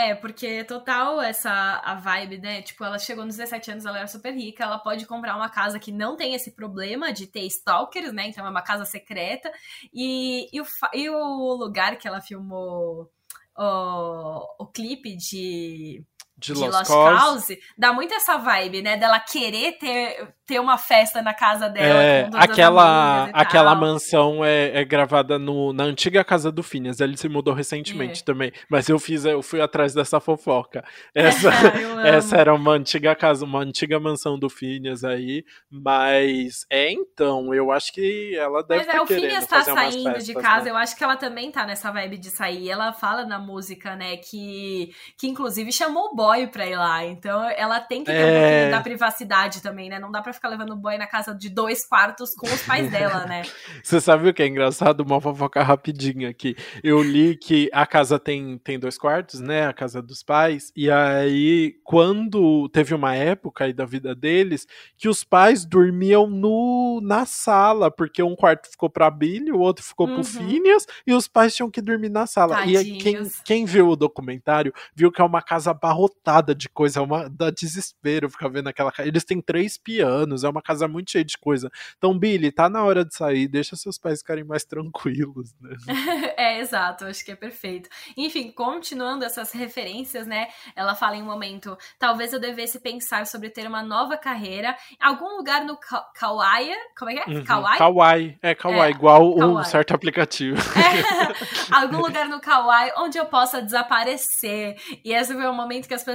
É, porque total essa a vibe, né? Tipo, ela chegou nos 17 anos, ela era super rica, ela pode comprar uma casa que não tem esse problema de ter stalkers, né? Então é uma casa secreta. E, e, o, e o lugar que ela filmou o, o clipe de de, de Lost, Lost Cause. Cause, dá muito essa vibe, né? Dela querer ter, ter uma festa na casa dela. É, aquela aquela mansão é, é gravada no, na antiga casa do Phineas. Ele se mudou recentemente é. também. Mas eu fiz, eu fui atrás dessa fofoca. *laughs* Essa, *laughs* essa era uma antiga casa, uma antiga mansão do Phineas aí. Mas é então, eu acho que ela deve Mas é, o Phineas tá saindo festas, de casa, né? eu acho que ela também tá nessa vibe de sair. Ela fala na música, né, que, que inclusive chamou o boy pra ir lá. Então ela tem que ter é... um pouquinho da privacidade também, né? Não dá pra ficar levando o boy na casa de dois quartos com os pais dela, né? *laughs* Você sabe o que é engraçado? Uma fofoca rapidinha aqui. Eu li que a casa tem, tem dois quartos, né? A casa dos pais. E aí, quando teve uma época aí da vida deles, que os pais dormiam no, na sala, porque um quarto ficou pra Billy, o outro ficou uhum. pro Phineas, e os pais tinham que dormir na sala. Tadinhos. E quem, quem viu o documentário viu que é uma casa abarrotada lotada de coisa, é uma dá desespero ficar vendo aquela casa. Eles têm três pianos, é uma casa muito cheia de coisa. Então, Billy, tá na hora de sair, deixa seus pais ficarem mais tranquilos, né? *laughs* é, exato, acho que é perfeito. Enfim, continuando essas referências, né? Ela fala em um momento, talvez eu devesse pensar sobre ter uma nova carreira, algum lugar no Kawaii, como é que é? Uhum. Kawaii? Kawaii, é Kawaii, é, igual Kawaii. um certo aplicativo. *laughs* É, algum lugar no Kawaii onde eu possa desaparecer. E esse foi o momento que as pessoas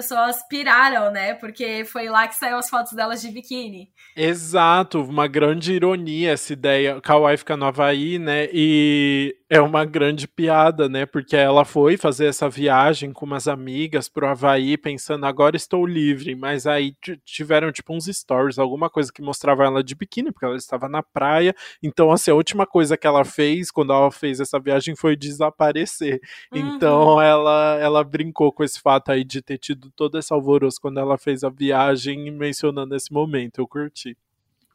piraram, né? Porque foi lá que saiu as fotos delas de biquíni. Exato, uma grande ironia essa ideia. Kawaii fica no Havaí, né? E é uma grande piada, né? Porque ela foi fazer essa viagem com umas amigas pro Havaí, pensando, agora estou livre. Mas aí tiveram, tipo, uns stories, alguma coisa que mostrava ela de biquíni, porque ela estava na praia. Então, assim, a última coisa que ela fez quando ela fez essa viagem foi desaparecer. Uhum. Então, ela, ela brincou com esse fato aí de ter tido todo esse alvoroço quando ela fez a viagem, mencionando esse momento. Eu curti.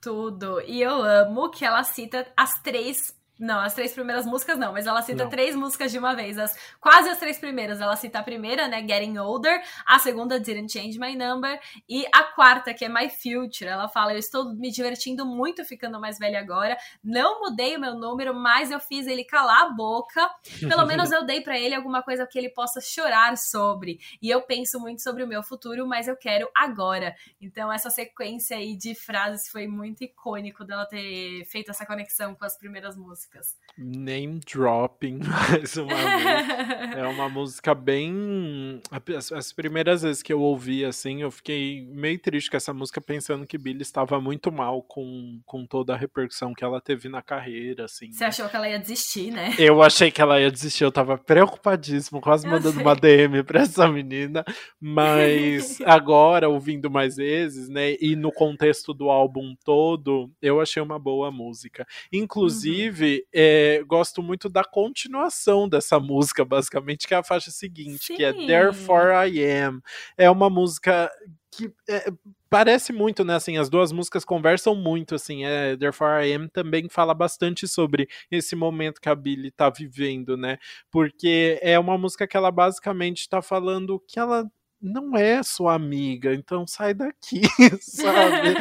Tudo. E eu amo que ela cita as três não, as três primeiras músicas não, mas ela cita não. três músicas de uma vez. As, quase as três primeiras. Ela cita a primeira, né? Getting Older. A segunda, Didn't Change My Number. E a quarta, que é My Future. Ela fala: Eu estou me divertindo muito ficando mais velha agora. Não mudei o meu número, mas eu fiz ele calar a boca. Pelo menos eu dei para ele alguma coisa que ele possa chorar sobre. E eu penso muito sobre o meu futuro, mas eu quero agora. Então, essa sequência aí de frases foi muito icônico dela ter feito essa conexão com as primeiras músicas músicas. Name dropping, *laughs* mais uma vez. *laughs* é uma música bem. As, as, primeiras vezes que eu ouvi, assim, eu fiquei meio triste com essa música, pensando que Billie estava muito mal com, com toda a repercussão que ela teve na carreira, assim. Você achou que ela ia desistir, né? *laughs* Eu achei que ela ia desistir, eu tava preocupadíssimo, quase eu mandando sei. uma DM pra essa menina, mas agora, ouvindo mais vezes, né, e no contexto do álbum todo, eu achei uma boa música. Inclusive, uhum é, gosto muito da continuação dessa música, basicamente, que é a faixa seguinte, Sim. que é Therefore I Am. É uma música que é, parece muito, né? Assim, as duas músicas conversam muito, assim. É, Therefore I Am também fala bastante sobre esse momento que a Billie tá vivendo, né? Porque é uma música que ela basicamente tá falando que ela não é sua amiga, então sai daqui, *laughs* sabe?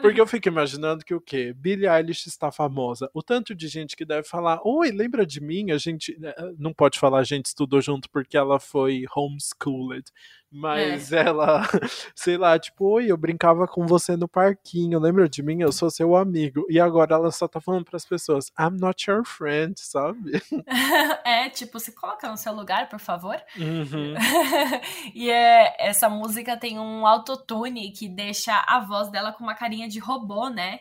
Porque eu *laughs* fico imaginando que o quê? Billie Eilish está famosa. O tanto de gente que deve falar, oi, lembra de mim? A gente eh, não pode falar a gente estudou junto porque ela foi homeschooled. Mas é. ela, *laughs* sei lá, tipo, oi, eu brincava com você no parquinho, lembra de mim? Eu sou seu amigo. E agora ela só tá falando pras pessoas, I'm not your friend, sabe? *laughs* É, tipo, se coloca no seu lugar, por favor. Uhum. *laughs* e é, essa música tem um autotune que deixa a voz dela com uma carinha de robô, né?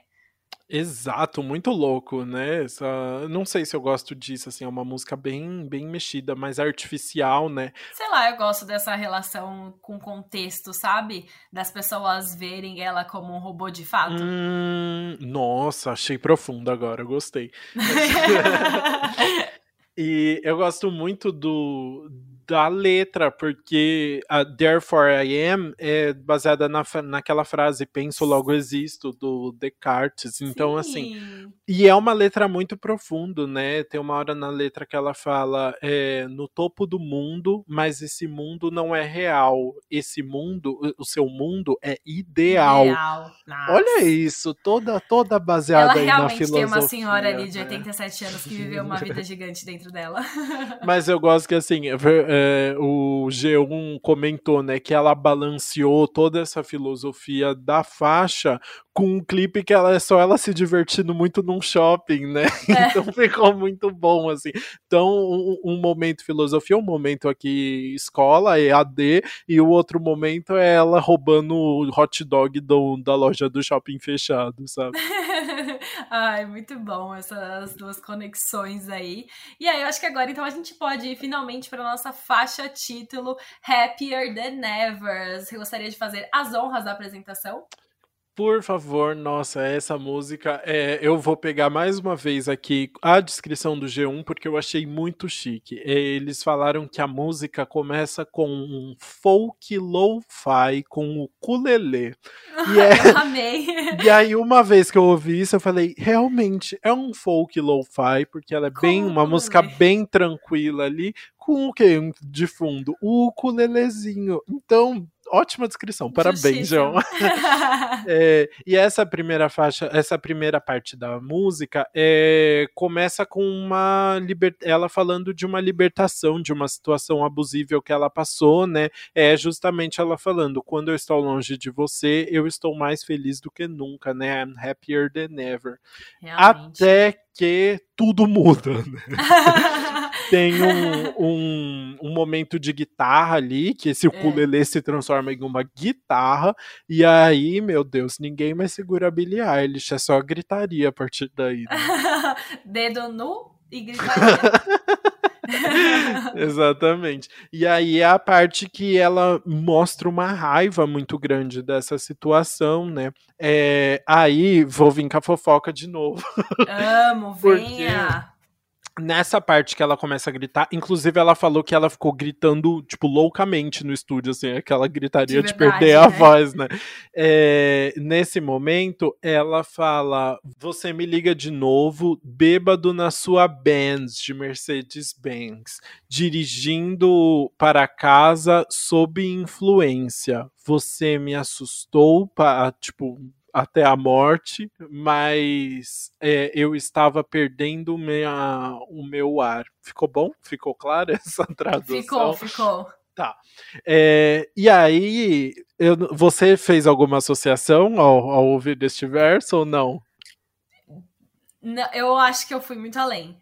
Exato, muito louco, né? Essa, não sei se eu gosto disso, assim, é uma música bem, bem mexida, mais artificial, né? Sei lá, eu gosto dessa relação com contexto, sabe? Das pessoas verem ela como um robô de fato. Hum, nossa, achei profundo agora, gostei. *laughs* *laughs* e eu gosto muito do da letra, porque a Therefore I Am é baseada na, naquela frase penso logo existo do Descartes. Então assim, Sim. assim, e é uma letra muito profunda, né? Tem uma hora na letra que ela fala é, no topo do mundo, mas esse mundo não é real. Esse mundo, o seu mundo é ideal. ideal. Olha isso, toda toda baseada aí na filosofia. Ela realmente tem uma senhora ali de 87 né? anos que viveu uma vida gigante dentro dela. *laughs* Mas eu gosto que assim, é, o G1 comentou, né, que ela balanceou toda essa filosofia da faixa com um clipe que ela é só ela se divertindo muito num shopping, né? *laughs* É. Então ficou muito bom, assim. Então, um, um, momento filosofia, um momento aqui escola, EAD, e o outro momento é ela roubando o hot dog do, da loja do shopping fechado, sabe? *laughs* Ai, muito bom essas duas conexões aí. E aí, eu acho que agora então a gente pode ir finalmente para nossa faixa título Happier Than Ever. Você gostaria de fazer as honras da apresentação? Por favor, nossa, essa música. É, eu vou pegar mais uma vez aqui a descrição do G1, porque eu achei muito chique. Eles falaram que a música começa com um folk lo-fi com o ukulele. *laughs* E é... Eu amei. *laughs* E aí, uma vez que eu ouvi isso, eu falei, realmente é um folk lo-fi, porque ela é bem uma música bem tranquila ali, com o que de fundo? O ukulelezinho. Então, ótima descrição. Parabéns, João. *laughs* é, e essa primeira faixa, essa primeira parte da música é, começa com uma liber... ela falando de uma libertação, de uma situação abusível que ela passou, né? É justamente ela falando: quando eu estou longe de você, eu estou mais feliz do que nunca, né? I'm happier than ever. Realmente. Até que tudo muda. Né? *laughs* Tem um, um, um, momento de guitarra ali, que esse é. ukulele se transforma em uma guitarra, e aí, meu Deus, ninguém mais segura a Billie Eilish, é só gritaria a partir daí. Né? *laughs* Dedo nu e gritaria. *laughs* Exatamente. E aí é a parte que ela mostra uma raiva muito grande dessa situação, né? É, aí vou vir com a fofoca de novo. Amo, *laughs* venha! Nessa parte que ela começa a gritar, inclusive ela falou que ela ficou gritando, tipo, loucamente no estúdio, assim, aquela gritaria de, verdade, de perder né? a voz, né? É, nesse momento, ela fala: Você me liga de novo, bêbado na sua Benz de Mercedes-Benz, dirigindo para casa sob influência. Você me assustou, para, tipo, até a morte, mas é, eu estava perdendo minha, o meu ar. Ficou bom? Ficou clara *laughs* essa tradução? Ficou, ficou. Tá. É, e aí, eu, você fez alguma associação ao, ao ouvir este verso ou não? não? Eu acho que eu fui muito além.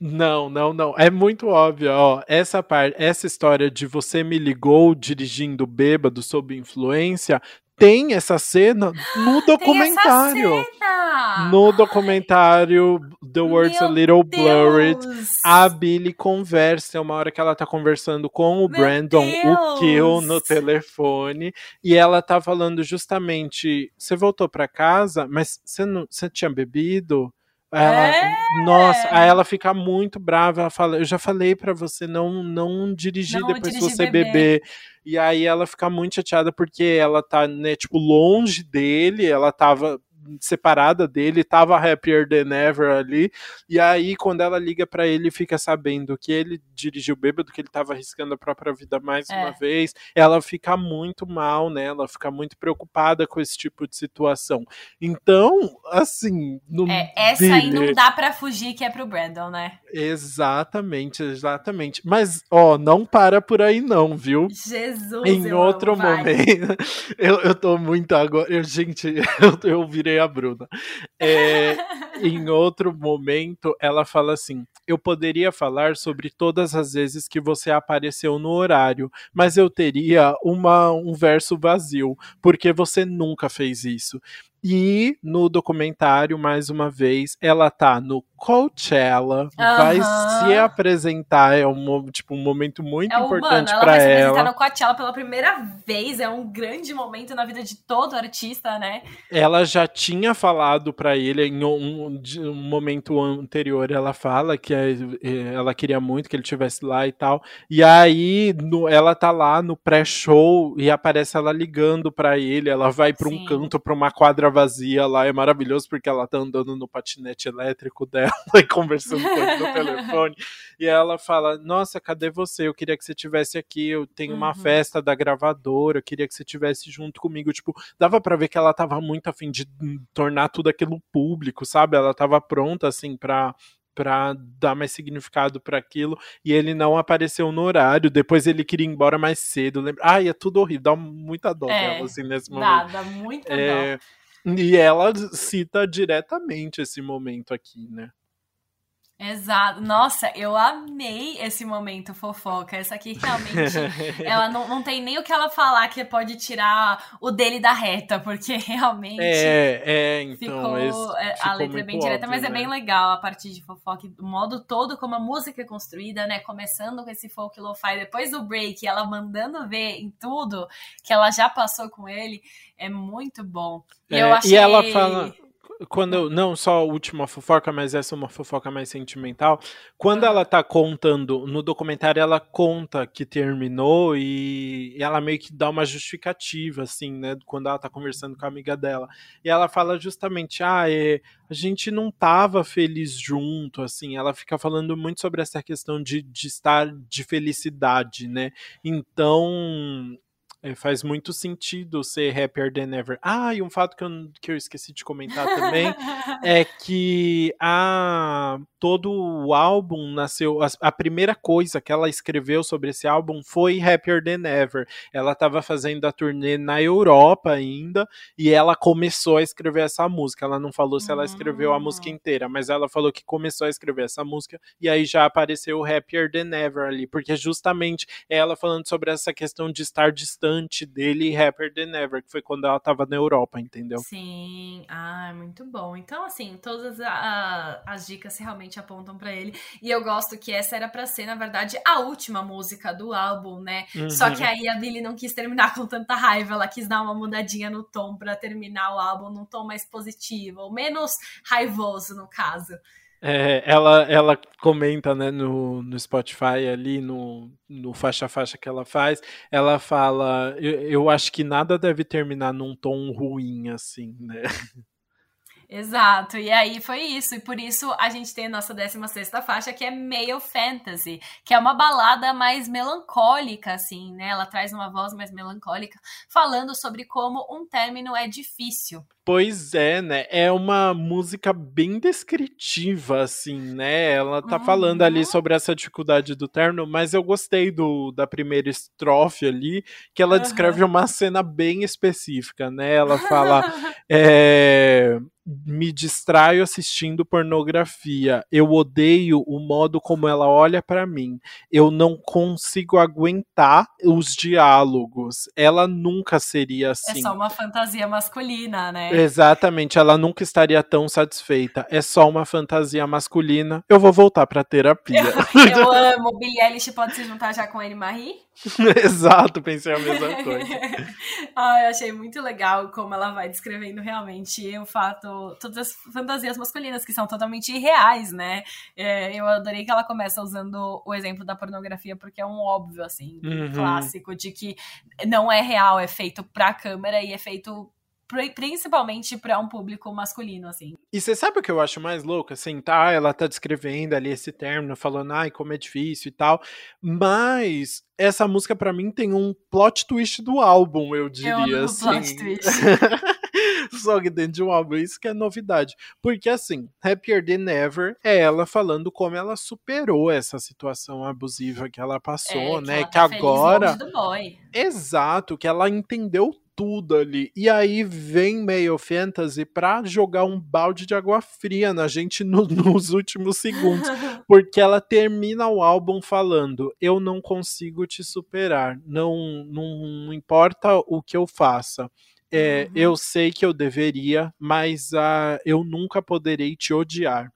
Não, não, não. É muito óbvio, ó. Essa parte, essa história de você me ligou dirigindo bêbado sob influência tem essa cena no documentário. Cena! No documentário The Words Meu a Little Blurred, a Billy conversa, é uma hora que ela tá conversando com o Meu Brandon, Deus! o Kill, no telefone, e ela tá falando justamente, você voltou para casa, mas você não, você tinha bebido? Ela, é. Nossa, aí ela fica muito brava. Ela fala: Eu já falei para você não não dirigir não depois que você beber. beber. E aí ela fica muito chateada porque ela tá, né, tipo, longe dele, ela tava separada dele, tava happier than ever ali. E aí, quando ela liga para ele, fica sabendo que ele dirigiu bêbado, que ele tava arriscando a própria vida mais é. uma vez. Ela fica muito mal, né? Ela fica muito preocupada com esse tipo de situação. Então, assim. No é, essa aí não dá para fugir que é pro Brandon, né? Exatamente, exatamente. Mas, ó, não para por aí, não, viu? Jesus! Em outro amo, momento. *laughs* Eu, eu tô muito agora. Eu, gente, *laughs* eu, eu virei a Bruna. É, *laughs* em outro momento, ela fala assim: Eu poderia falar sobre todas as vezes que você apareceu no horário, mas eu teria uma, um verso vazio, porque você nunca fez isso. E no documentário, mais uma vez, ela tá no Coachella, vai se apresentar, é um, tipo, um momento muito é importante para ela. Ela vai se apresentar no Coachella pela primeira vez, é um grande momento na vida de todo artista, né? Ela já tinha falado para ele em um, um, momento anterior, ela fala que é, é, ela queria muito que ele estivesse lá e tal. E aí no, ela tá lá no pré-show e aparece ela ligando para ele, ela vai para um canto, para uma quadra vazia lá, é maravilhoso porque ela tá andando no patinete elétrico dela *laughs* e conversando com ele no *laughs* telefone. E ela fala: Nossa, cadê você? Eu queria que você tivesse aqui. Eu tenho uhum. uma festa da gravadora, eu queria que você tivesse junto comigo. Tipo, dava para ver que ela tava muito afim de tornar tudo aquilo público, sabe? Ela tava pronta, assim, pra para dar mais significado para aquilo e ele não apareceu no horário. Depois ele queria ir embora mais cedo. Lembra? Ai, é tudo horrível, dá muita dó é, dela assim nesse momento. Dá, dá muita é, dó. E ela cita diretamente esse momento aqui, né? Exato. Nossa, eu amei esse momento fofoca. Essa aqui realmente. *laughs* ela não, não tem nem o que ela falar que pode tirar o dele da reta, porque *laughs* realmente. É, é, então. Ficou, é, a letra é bem direta, mas é né? é bem legal a partir de fofoca. O modo todo como a música é construída, né? Começando com esse folk lo-fi, depois do break, ela mandando ver em tudo que ela já passou com ele, é muito bom. É, eu achei... E ela fala quando não só a última fofoca, mas essa é uma fofoca mais sentimental. Quando ela tá contando no documentário, ela conta que terminou e ela meio que dá uma justificativa, assim, né? Quando ela tá conversando com a amiga dela. E ela fala justamente: ah, é, a gente não tava feliz junto, assim. Ela fica falando muito sobre essa questão de, de estar de felicidade, né? Então é, faz muito sentido ser Happier Than Ever. Ah, e um fato que eu, que eu esqueci de comentar também *laughs* é que a, todo o álbum nasceu. A, a, primeira coisa que ela escreveu sobre esse álbum foi Happier Than Ever. Ela estava fazendo a turnê na Europa ainda e ela começou a escrever essa música. Ela não falou se ela escreveu a música hum. inteira, mas ela falou que começou a escrever essa música e aí já apareceu o Happier Than Ever ali, porque justamente ela falando sobre essa questão de estar distante dele Happier Than Ever, que foi quando ela tava na Europa, entendeu? Sim, ah, muito bom. Então, assim, todas a, as dicas realmente apontam para ele. E eu gosto que essa era para ser, na verdade, a última música do álbum, né? Uhum. Só que aí a Billy não quis terminar com tanta raiva, ela quis dar uma mudadinha no tom para terminar o álbum num tom mais positivo, ou menos raivoso, no caso. É, ela, ela comenta né, no, no Spotify ali, no, no faixa faixa que ela faz, ela fala, eu, eu acho que nada deve terminar num tom ruim, assim, né? *laughs* Exato, e aí foi isso, e por isso a gente tem a nossa 16 faixa, que é Male Fantasy, que é uma balada mais melancólica, assim, né? Ela traz uma voz mais melancólica, falando sobre como um término é difícil. Pois é, né? É uma música bem descritiva, assim, né? Ela tá uhum. falando ali uhum. sobre essa dificuldade do término, mas eu gostei do, da primeira estrofe ali, que ela uhum. descreve uma cena bem específica, né? Ela fala. é *laughs* me distraio assistindo pornografia. Eu odeio o modo como ela olha para mim. Eu não consigo aguentar os diálogos. Ela nunca seria assim. É só uma fantasia masculina, né? Exatamente, ela nunca estaria tão satisfeita. É só uma fantasia masculina. Eu vou voltar pra terapia. *laughs* Eu, eu *laughs* amo. Billie Eilish pode se juntar já com ele Marie? *laughs* Exato, pensei a mesma coisa. *laughs* ah, eu achei muito legal como ela vai descrevendo realmente o fato, todas as fantasias masculinas que são totalmente irreais, né? É, eu adorei que ela começa usando o exemplo da pornografia porque é um óbvio, assim, uhum. clássico de que não é real, é feito pra câmera e é feito principalmente para um público masculino, assim. E você sabe o que eu acho mais louco? Assim, tá, ela tá descrevendo ali esse término, falando, ai, como é difícil e tal, mas essa música para mim tem um plot twist do álbum, eu diria, eu assim. plot twist. *laughs* Só que dentro de um álbum, isso que é novidade. Porque, assim, Happier Than Ever é ela falando como ela superou essa situação abusiva que ela passou, é, né? Que, que tá agora. Exato, que ela entendeu tudo ali. E aí vem Male Fantasy pra jogar um balde de água fria na gente no, *laughs* nos últimos segundos. *laughs* Porque ela termina o álbum falando: Eu não consigo te superar. Não, não importa o que eu faça. É, uhum. Eu sei que eu deveria, mas uh, eu nunca poderei te odiar.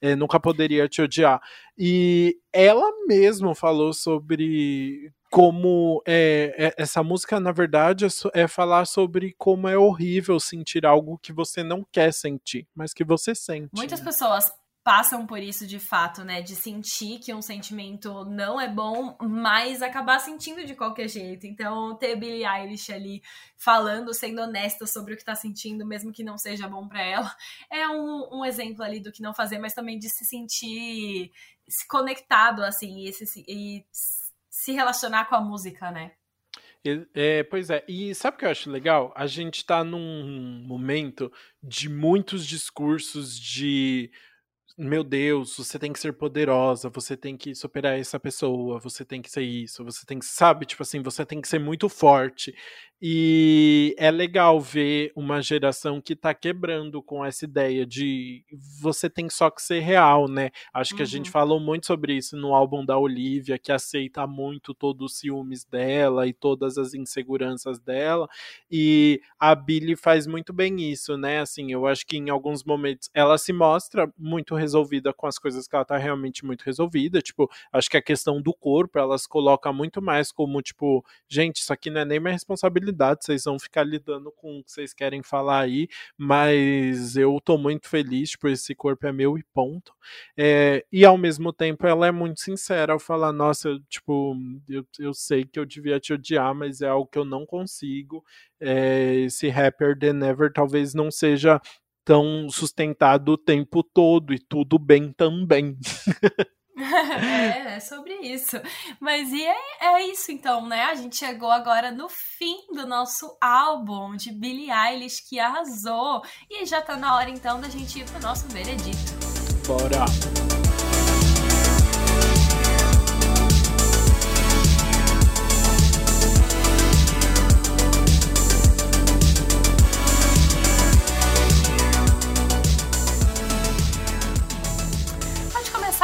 É, nunca poderia te odiar. E ela mesma falou sobre como é, é, essa música, na verdade, é, é, falar sobre como é horrível sentir algo que você não quer sentir, mas que você sente. Muitas pessoas passam por isso de fato, né? De sentir que um sentimento não é bom, mas acabar sentindo de qualquer jeito. Então, ter Billie Eilish ali falando, sendo honesta sobre o que tá sentindo, mesmo que não seja bom para ela, *laughs* é um, um, exemplo ali do que não fazer, mas também de se sentir se conectado, assim, e se, e se relacionar com a música, né? É, pois é, e sabe o que eu acho legal? A gente está num momento de muitos discursos de meu Deus, você tem que ser poderosa, você tem que superar essa pessoa, você tem que ser isso, você tem que, sabe, tipo assim, você tem que ser muito forte. E é legal ver uma geração que tá quebrando com essa ideia de você tem só que ser real, né? Acho que uhum. a gente uhum. falou muito sobre isso no álbum da Olivia, que aceita muito todos os ciúmes dela e todas as inseguranças dela. E a Billy faz muito bem isso, né? Assim, eu acho que em alguns momentos ela se mostra muito resolvida com as coisas que ela tá realmente muito resolvida. Tipo, acho que a questão do corpo, elas colocam muito mais como, tipo, gente, isso aqui não é nem minha responsabilidade responsabilidade, vocês vão ficar lidando com o que vocês querem falar aí, mas eu tô muito feliz, tipo, esse corpo é meu e ponto. É, e ao mesmo tempo ela é muito sincera ao falar, nossa, tipo, eu, eu sei que eu devia te odiar, mas é algo que eu não consigo. É, esse rapper The Never talvez não seja tão sustentado o tempo todo e tudo bem também. *laughs* é, é sobre isso. Mas e é, é isso então, né? A gente chegou agora no fim do nosso álbum de Billie Eilish que arrasou. E já tá na hora então da gente ir pro nosso veredito. Bora!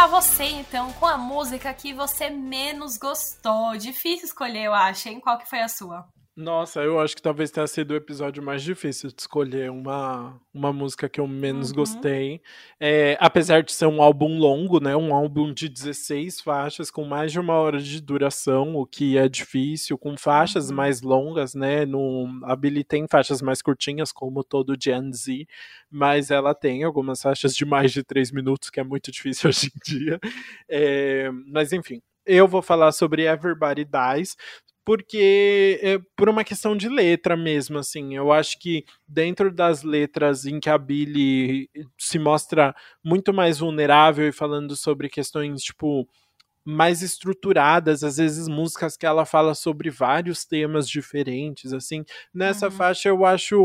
Começar você, então, com a música que você menos gostou. Difícil escolher, eu acho, hein? Qual que foi a sua? Nossa, eu acho que talvez tenha sido o episódio mais difícil de escolher uma, uma música que eu menos uhum. gostei. É, apesar de ser um álbum longo, né? Um álbum de 16 faixas, com mais de uma hora de duração, o que é difícil, com faixas uhum. mais longas, né? No, a Billy tem faixas mais curtinhas, como todo Gen Z, mas ela tem algumas faixas de mais de 3 minutos, que é muito difícil *laughs* hoje em dia. É, mas enfim, eu vou falar sobre Everybody Dies, porque é por uma questão de letra mesmo, assim. Eu acho que dentro das letras em que a Billy se mostra muito mais vulnerável e falando sobre questões tipo mais estruturadas, às vezes músicas que ela fala sobre vários temas diferentes, assim. Nessa uhum. faixa eu acho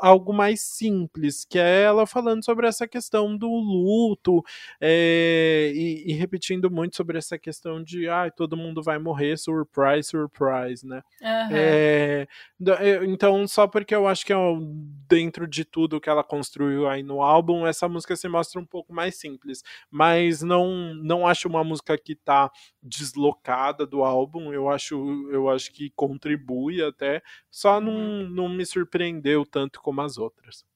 algo mais simples, que é ela falando sobre essa questão do luto é, e, e, repetindo muito sobre essa questão de, ah, todo mundo vai morrer, surprise, surprise, né? Uhum. É, então, só porque eu acho que é dentro de tudo que ela construiu aí no álbum, essa música se mostra um pouco mais simples, mas não, não acho uma música que tá deslocada do álbum. Eu acho, eu acho que contribui até, só não, uhum. não me surpreendeu tanto como as outras.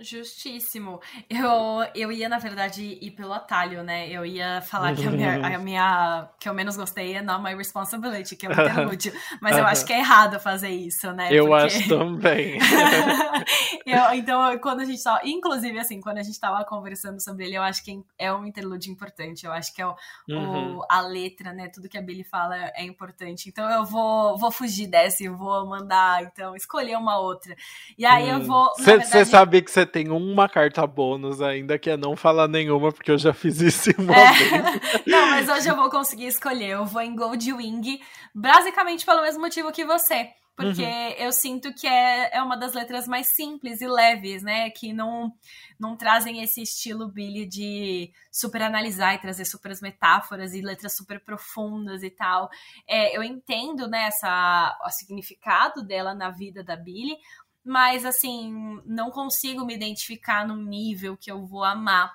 Justíssimo. Eu, eu ia, na verdade, ir pelo atalho, né? Eu ia falar que a minha, a minha que eu menos gostei é Not My Responsibility, que é um *laughs* interlúdio. Mas eu acho que é errado fazer isso, né? Eu Porque... acho também. *laughs* eu, então, quando a gente tava. Inclusive, assim, quando a gente tava conversando sobre ele, eu acho que é um interlúdio importante. Eu acho que é o, uhum. o, a letra, né? Tudo que a Billy fala é importante. Então eu vou, vou fugir dessa e vou mandar, então, escolher uma outra. E aí hum. eu vou. Você sabe que você tem uma carta bônus ainda, que é não falar nenhuma, porque eu já fiz isso uma é. vez. *laughs* não, mas hoje eu vou conseguir escolher. Eu vou em Gold Wing, basicamente pelo mesmo motivo que você. Porque uhum. eu sinto que é, é uma das letras mais simples e leves, né? Que não, não trazem esse estilo Billy de super analisar e trazer super metáforas e letras super profundas e tal. É, eu entendo, né, essa, o significado dela na vida da Billy, mas assim, não consigo me identificar num nível que eu vou amar.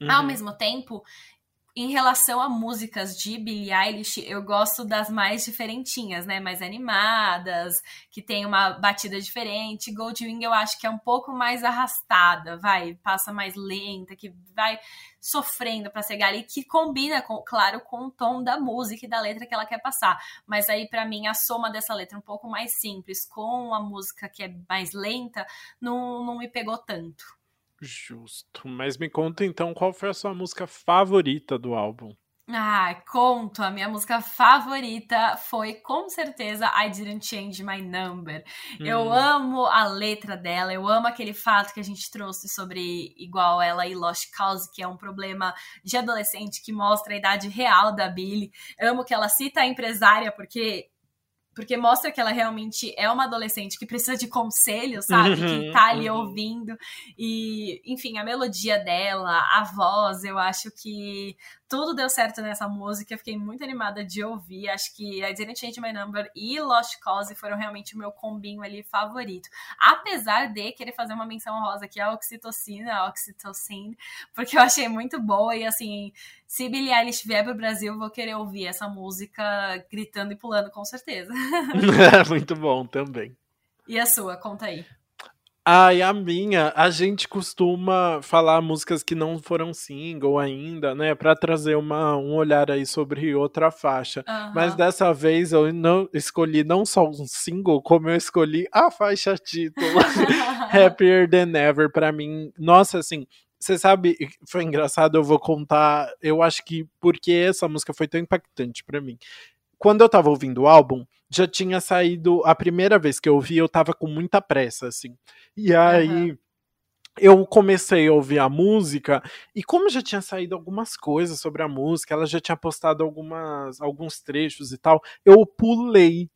Uhum. Ao mesmo tempo, em relação a músicas de Billie Eilish, eu gosto das mais diferentinhas, né? Mais animadas, que tem uma batida diferente. Goldwing eu acho que é um pouco mais arrastada, vai, passa mais lenta, que vai sofrendo para chegar ali, que combina, com, claro, com o tom da música e da letra que ela quer passar. Mas aí, para mim, a soma dessa letra um pouco mais simples com a música que é mais lenta não, não me pegou tanto. Justo. Mas me conta então qual foi a sua música favorita do álbum? Ah, conto. A minha música favorita foi com certeza I Didn't Change My Number. Hum. Eu amo a letra dela, eu amo aquele fato que a gente trouxe sobre igual ela e Lost Cause, que é um problema de adolescente que mostra a idade real da Billy. Amo que ela cita a empresária, porque porque mostra que ela realmente é uma adolescente que precisa de conselho, sabe? que tá ali uhum. ouvindo. E, enfim, a melodia dela, a voz, eu acho que tudo deu certo nessa música. Eu fiquei muito animada de ouvir. Acho que I Didn't Change My Number e Lost Cause foram realmente o meu combinho ali favorito. Apesar de querer fazer uma menção rosa aqui à oxitocina, a porque eu achei muito boa. E assim, se Billie Eilish vier pro Brasil, eu vou querer ouvir essa música gritando e pulando, com certeza. *laughs* *laughs* muito bom também. E a sua? Conta aí. Ah, e a minha, a gente costuma falar músicas que não foram single ainda, né? Pra trazer uma, um olhar aí sobre outra faixa. Uhum. Mas dessa vez eu não escolhi não só um single, como eu escolhi a faixa título *laughs* *laughs* Happier Than Ever. Pra mim, nossa, assim, você sabe, foi engraçado, eu vou contar. Eu acho que porque essa música foi tão impactante para mim quando eu tava ouvindo o álbum, já tinha saído a primeira vez que eu ouvi, eu tava com muita pressa, assim. E aí. Uhum. Eu comecei a ouvir a música e como já tinha saído algumas coisas sobre a música, ela já tinha postado algumas alguns trechos e tal, eu pulei.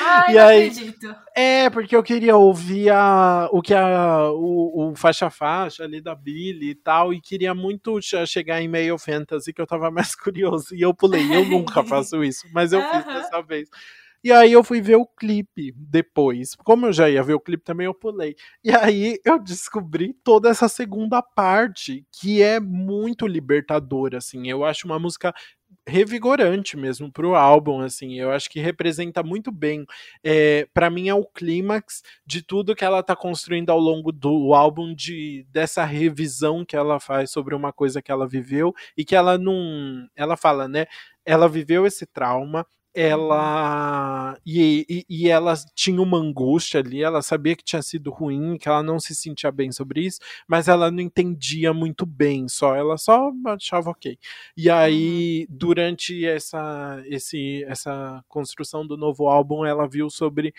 Ai, *laughs* e aí, acredito. É, porque eu queria ouvir a, o que a o, o faixa faixa ali da Billy e tal e queria muito chegar em Meio Fantasy que eu tava *laughs* mais curioso e eu pulei. Eu nunca *laughs* faço isso, mas eu fiz dessa vez. E aí eu fui ver o clipe depois. Como eu já ia ver o clipe também, eu pulei. E aí eu descobri toda essa segunda parte, que é muito libertadora, assim. Eu acho uma música revigorante mesmo pro álbum, assim, eu acho que representa muito bem, é, para mim é o clímax de tudo que ela tá construindo ao longo do álbum, de dessa revisão que ela faz sobre uma coisa que ela viveu e que ela não, ela fala, né, ela viveu esse trauma, ela e, e, e, ela tinha uma angústia ali, ela sabia que tinha sido ruim, que ela não se sentia bem sobre isso, mas ela não entendia muito bem, só ela só achava ok. E aí, uhum. durante essa, esse, essa construção do novo álbum, ela viu sobre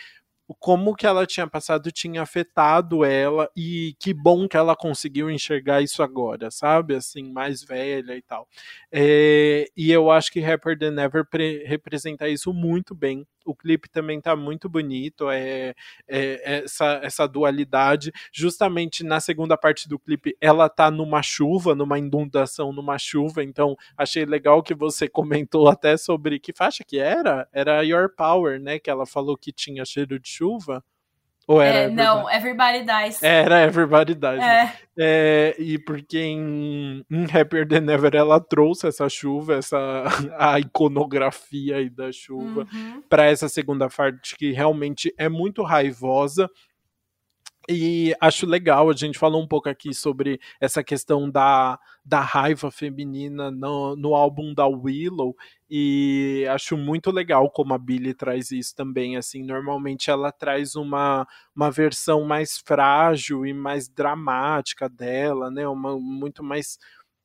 como que ela tinha passado tinha afetado ela e que bom que ela conseguiu enxergar isso agora, sabe? Assim, mais velha e tal. É, e eu acho que Rapper Than Ever representa isso muito bem. O clipe também tá muito bonito, é, é, essa, essa dualidade. Justamente na segunda parte do clipe, ela tá numa chuva, numa inundação, numa chuva. Então, achei legal que você *laughs* comentou até sobre que faixa que era? Era Your Power, né? Que ela falou que tinha cheiro de chuva. Ou era é, não, Everybody Dies. Era Everybody Dies. É. é e porque em, em Happier Than Ever ela trouxe essa chuva, essa *laughs* a iconografia aí da chuva uhum. para essa segunda parte que realmente é muito raivosa e acho legal, a gente falou um pouco aqui sobre essa questão da, da raiva feminina no, no álbum da Willow, e acho muito legal como a Billy traz isso também, assim, normalmente ela traz uma, uma versão mais frágil e mais dramática dela, né, uma, muito mais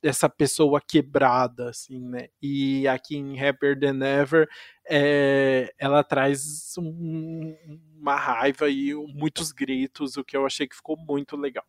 essa pessoa quebrada, assim, né? E aqui em Happier Than Ever, é, ela traz um, uma raiva e muitos gritos, o que eu achei que ficou muito legal.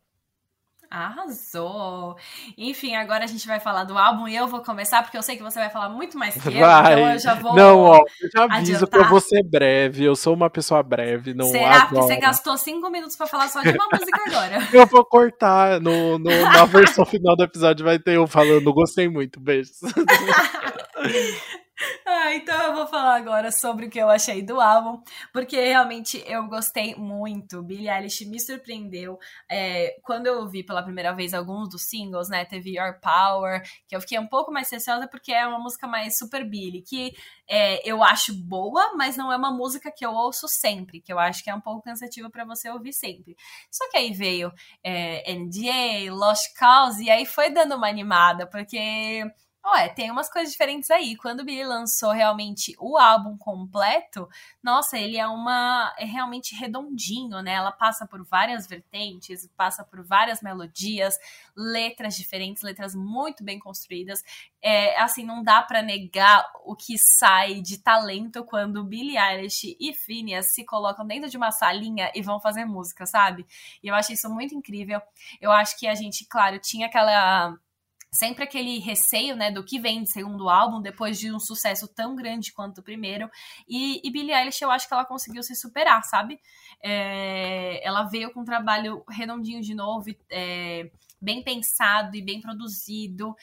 Arrasou! Enfim, agora a gente vai falar do álbum e eu vou começar, porque eu sei que você vai falar muito mais que eu, vai. então eu já vou. Não, ó, eu já aviso adiantar. que eu vou ser breve, eu sou uma pessoa breve, não Será? Porque você gastou cinco minutos para falar só de uma música agora. *laughs* Eu vou cortar, no, no, na versão final do episódio vai ter eu falando, gostei muito, beijos. *laughs* *laughs* Ah, então eu vou falar agora sobre o que eu achei do álbum, porque realmente eu gostei muito. Billie Eilish me surpreendeu. É, quando eu ouvi pela primeira vez alguns dos singles, né? Teve Your Power, que eu fiquei um pouco mais receosa porque é uma música mais super Billie, que é, eu acho boa, mas não é uma música que eu ouço sempre, que eu acho que é um pouco cansativa para você ouvir sempre. Só que aí veio é, NDA, Lost Cause, e aí foi dando uma animada, porque Ué, tem umas coisas diferentes aí. Quando o Billy lançou realmente o álbum completo, nossa, ele é uma. é realmente redondinho, né? Ela passa por várias vertentes, passa por várias melodias, letras diferentes, letras muito bem construídas. É, assim, não dá para negar o que sai de talento quando Billie Eilish e Phineas se colocam dentro de uma salinha e vão fazer música, sabe? E eu acho isso muito incrível. Eu acho que a gente, claro, tinha aquela sempre aquele receio, né, do que vem de segundo álbum, depois de um sucesso tão grande quanto o primeiro. E, e Billie Eilish, eu acho que ela conseguiu se superar, sabe? É, ela veio com um trabalho redondinho de novo, é, bem pensado e bem produzido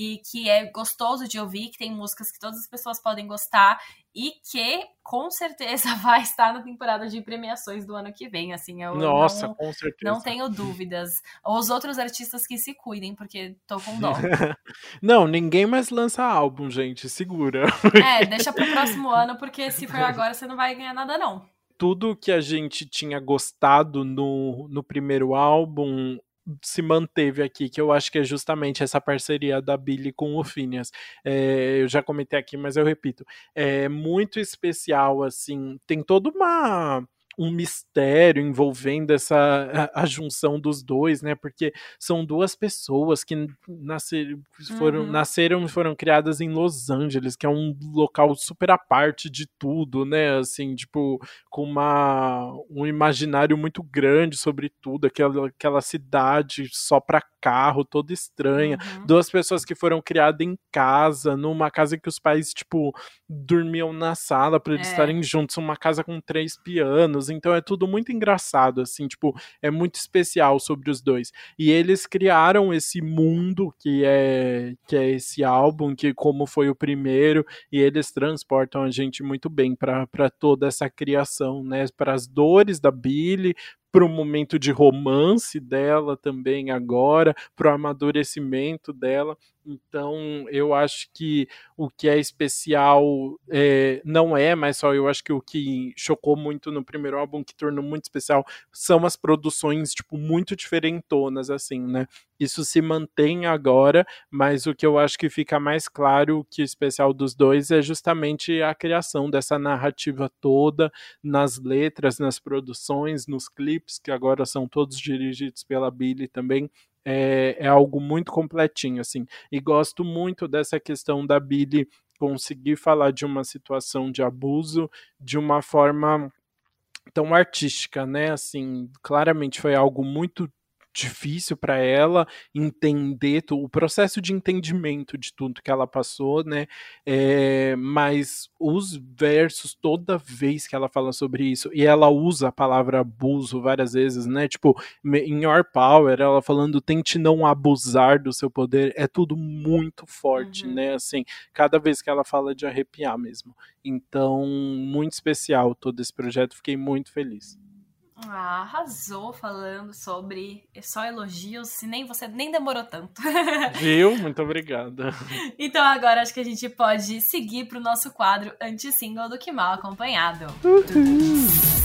e que é gostoso de ouvir, que tem músicas que todas as pessoas podem gostar e que com certeza *laughs* vai estar na temporada de premiações do ano que vem, assim, eu Nossa, não, com certeza. não tenho dúvidas. Os outros artistas que se cuidem, porque tô com dó. *laughs* não, ninguém mais lança álbum, gente, segura. *laughs* É, deixa pro próximo ano, porque se for agora você não vai ganhar nada não. Tudo que a gente tinha gostado no, no primeiro álbum, se manteve aqui, que eu acho que é justamente essa parceria da Billy com o Phineas. É, eu já comentei aqui, mas eu repito, é muito especial, assim, tem toda uma um mistério envolvendo essa a, a, junção dos dois, né? Porque são duas pessoas que nasceram, foram, uhum. nasceram e foram criadas em Los Angeles, que é um local super à parte de tudo, né? Assim, tipo, com uma, um imaginário muito grande sobre tudo, aquela, aquela cidade só para carro, toda estranha. Uhum. Duas pessoas que foram criadas em casa, numa casa que os pais, tipo, dormiam na sala para eles é. estarem juntos, uma casa com três pianos. Então é tudo muito engraçado, assim, tipo, é muito especial sobre os dois. E eles criaram esse mundo que é que é esse álbum, que como foi o primeiro, e eles transportam a gente muito bem para toda essa criação, né? Para as dores da Billy, para o momento de romance dela também agora, para o amadurecimento dela. Então, eu acho que o que é especial é, não é, mas só eu acho que o que chocou muito no primeiro álbum, que tornou muito especial, são as produções, tipo, muito diferentonas, assim, né? Isso se mantém agora, mas o que eu acho que fica mais claro que o especial dos dois é justamente a criação dessa narrativa toda nas letras, nas produções, nos clipes, que agora são todos dirigidos pela Billy também é, é algo muito completinho, assim. E gosto muito dessa questão da Billy conseguir falar de uma situação de abuso de uma forma tão artística, né? Assim, claramente foi algo muito difícil para ela entender o processo de entendimento de tudo que ela passou, né? É, mas os versos toda vez que ela fala sobre isso e ela usa a palavra abuso várias vezes, né? Tipo em Your Power, ela falando tente não abusar do seu poder, é tudo muito forte, uhum. né? Assim, cada vez que ela fala de arrepiar mesmo. Então, muito especial todo esse projeto, fiquei muito feliz. Ah, arrasou falando sobre só elogios, se nem você nem demorou tanto. *laughs* Viu? Muito obrigada. Então agora acho que a gente pode seguir para o nosso quadro anti-single do Que Mal Acompanhado. Uhum.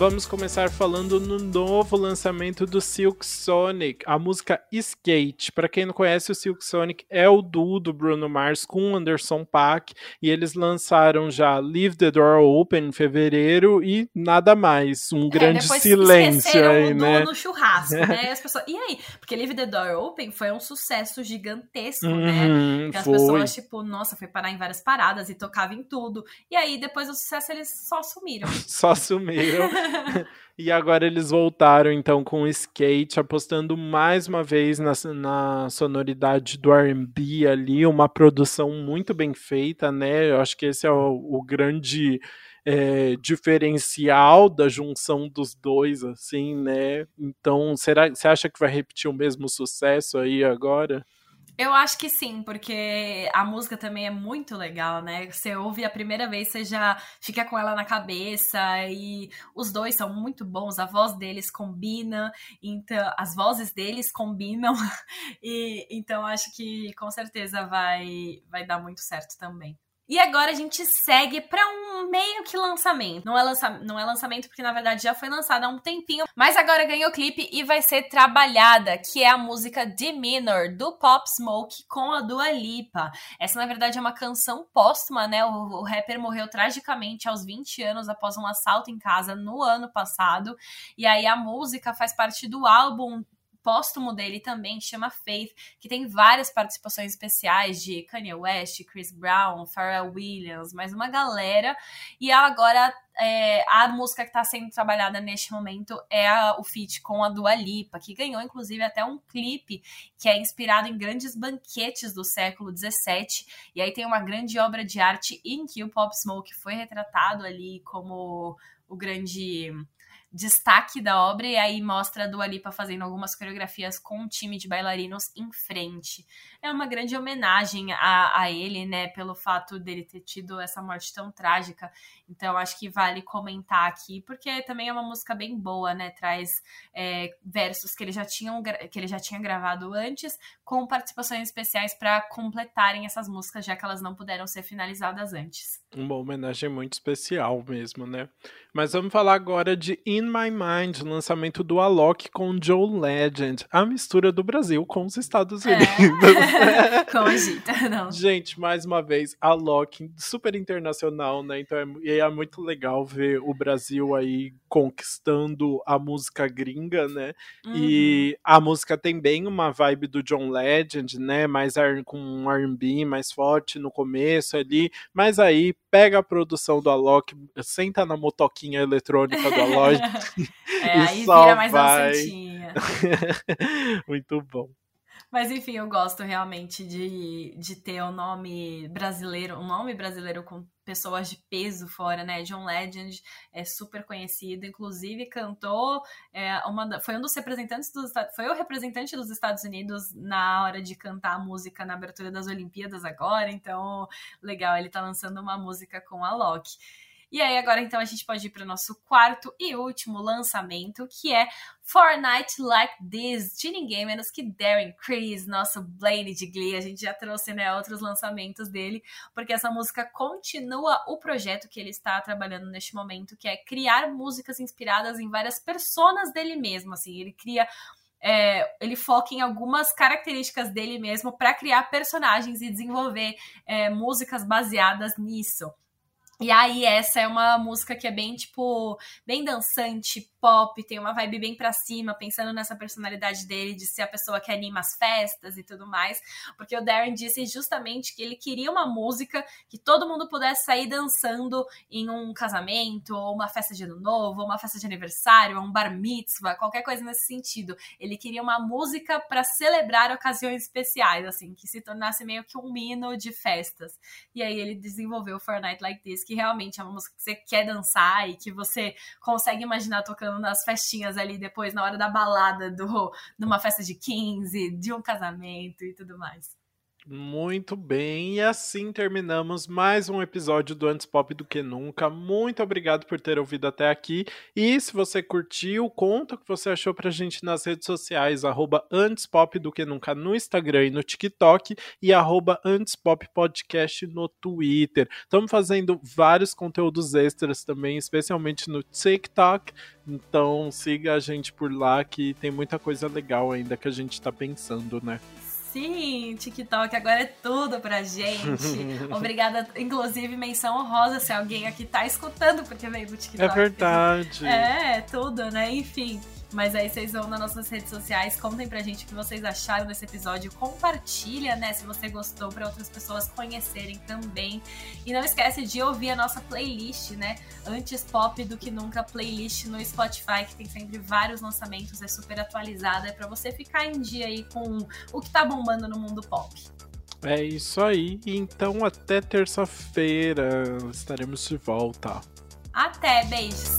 Vamos começar falando no novo lançamento do Silk Sonic, a música Skate. Para quem não conhece, o Silk Sonic é o duo do Bruno Mars com Anderson Paak e eles lançaram já Leave the Door Open em fevereiro e nada mais, um é, grande silêncio aí, né? no churrasco, né? *laughs* As pessoas, e aí? Porque Leave the Door Open foi um sucesso gigantesco, né? uhum, né? Que as foi. pessoas tipo, nossa, foi parar em várias paradas e tocava em tudo. E aí depois do sucesso eles só sumiram. *laughs* só sumiram. *laughs* *laughs* e agora eles voltaram então com o skate, apostando mais uma vez na, na sonoridade do RB ali, uma produção muito bem feita, né? Eu acho que esse é o, o grande. É, diferencial da junção dos dois, assim, né? Então, será, você acha que vai repetir o mesmo sucesso aí agora? Eu acho que sim, porque a música também é muito legal, né? Você ouve a primeira vez, você já fica com ela na cabeça e os dois são muito bons, a voz deles combina, então as vozes deles combinam *laughs* e então acho que com certeza vai vai dar muito certo também. E agora a gente segue para um meio que lançamento. Não é, lança não é lançamento porque na verdade já foi lançada há um tempinho, mas agora ganhou clipe e vai ser trabalhada, que é a música Demeanor do Pop Smoke com a Dua Lipa. Essa na verdade é uma canção póstuma, né? O, o rapper morreu tragicamente aos 20 anos após um assalto em casa no ano passado. E aí a música faz parte do álbum póstumo dele também, chama Faith, que tem várias participações especiais de Kanye West, Chris Brown, Pharrell Williams, mais uma galera. E agora é, a música que está sendo trabalhada neste momento é a, o feat com a Dua Lipa, que ganhou inclusive até um clipe que é inspirado em grandes banquetes do século XVII. E aí tem uma grande obra de arte em que o Pop Smoke foi retratado ali como o grande destaque da obra e aí mostra a Dua Lipa fazendo algumas coreografias com um time de bailarinos em frente. É uma grande homenagem a, a ele, né, pelo fato dele ter tido essa morte tão trágica. Então acho que vale comentar aqui, porque também é uma música bem boa, né, traz é, versos que ele já tinha que ele já tinha gravado antes, com participações especiais para completarem essas músicas, já que elas não puderam ser finalizadas antes. Uma homenagem muito especial mesmo, né? Mas vamos falar agora de In My Mind, lançamento do Alok com Joe Legend, a mistura do Brasil com os Estados é. Unidos. É. *laughs* com a Gita, não. Gente, mais uma vez, Alok, super internacional, né? Então é, é muito legal ver o Brasil aí conquistando a música gringa, né? Uhum. E a música tem bem uma vibe do John Legend, né? Mais com um R&B mais forte no começo ali, mas aí pega a produção do Alok, senta na motoquinha eletrônica do Alok *laughs* é, *laughs* e aí só vira mais vai. Muito bom. Mas enfim, eu gosto realmente de, de ter o um nome brasileiro, um nome brasileiro com pessoas de peso fora, né? John Legend é super conhecido, inclusive cantou, é, uma, foi um dos representantes dos foi o representante dos Estados Unidos na hora de cantar a música na abertura das Olimpíadas agora, então legal, ele tá lançando uma música com a Loki. E aí, agora então a gente pode ir para o nosso quarto e último lançamento, que é Fortnite Like This, de ninguém menos que Darren Criss, nosso Blade de Glee. A gente já trouxe né, outros lançamentos dele, porque essa música continua o projeto que ele está trabalhando neste momento, que é criar músicas inspiradas em várias personas dele mesmo. Assim, ele cria é, ele foca em algumas características dele mesmo para criar personagens e desenvolver é, músicas baseadas nisso. E aí, essa é uma música que é bem, tipo, bem dançante, pop, tem uma vibe bem pra cima, pensando nessa personalidade dele de ser a pessoa que anima as festas e tudo mais. Porque o Darren disse justamente que ele queria uma música que todo mundo pudesse sair dançando em um casamento, ou uma festa de ano novo, ou uma festa de aniversário, ou um bar mitzvah, qualquer coisa nesse sentido. Ele queria uma música para celebrar ocasiões especiais, assim, que se tornasse meio que um hino de festas. E aí ele desenvolveu Fortnite Like This, que realmente é uma música que você quer dançar e que você consegue imaginar tocando nas festinhas ali depois, na hora da balada, do, de uma festa de 15, de um casamento e tudo mais. Muito bem, e assim terminamos mais um episódio do Antes Pop do que Nunca. Muito obrigado por ter ouvido até aqui. E se você curtiu, conta o que você achou pra gente nas redes sociais, arroba Antes Pop do que Nunca no Instagram e no TikTok, e arroba Antes Pop Podcast no Twitter. Estamos fazendo vários conteúdos extras também, especialmente no TikTok. Então siga a gente por lá que tem muita coisa legal ainda que a gente tá pensando, né? Sim, TikTok agora é tudo pra gente. *laughs* Obrigada, inclusive, menção honrosa se alguém aqui tá escutando porque veio do TikTok. É verdade. É, tudo, né? Enfim. Mas aí vocês vão nas nossas redes sociais, contem pra gente o que vocês acharam desse episódio, compartilha, né, se você gostou, para outras pessoas conhecerem também. E não esquece de ouvir a nossa playlist, né, Antes Pop do que Nunca playlist no Spotify, que tem sempre vários lançamentos, é super atualizada, é para você ficar em dia aí com o que tá bombando no mundo pop. É isso aí. Então até terça-feira estaremos de volta. Até, beijos.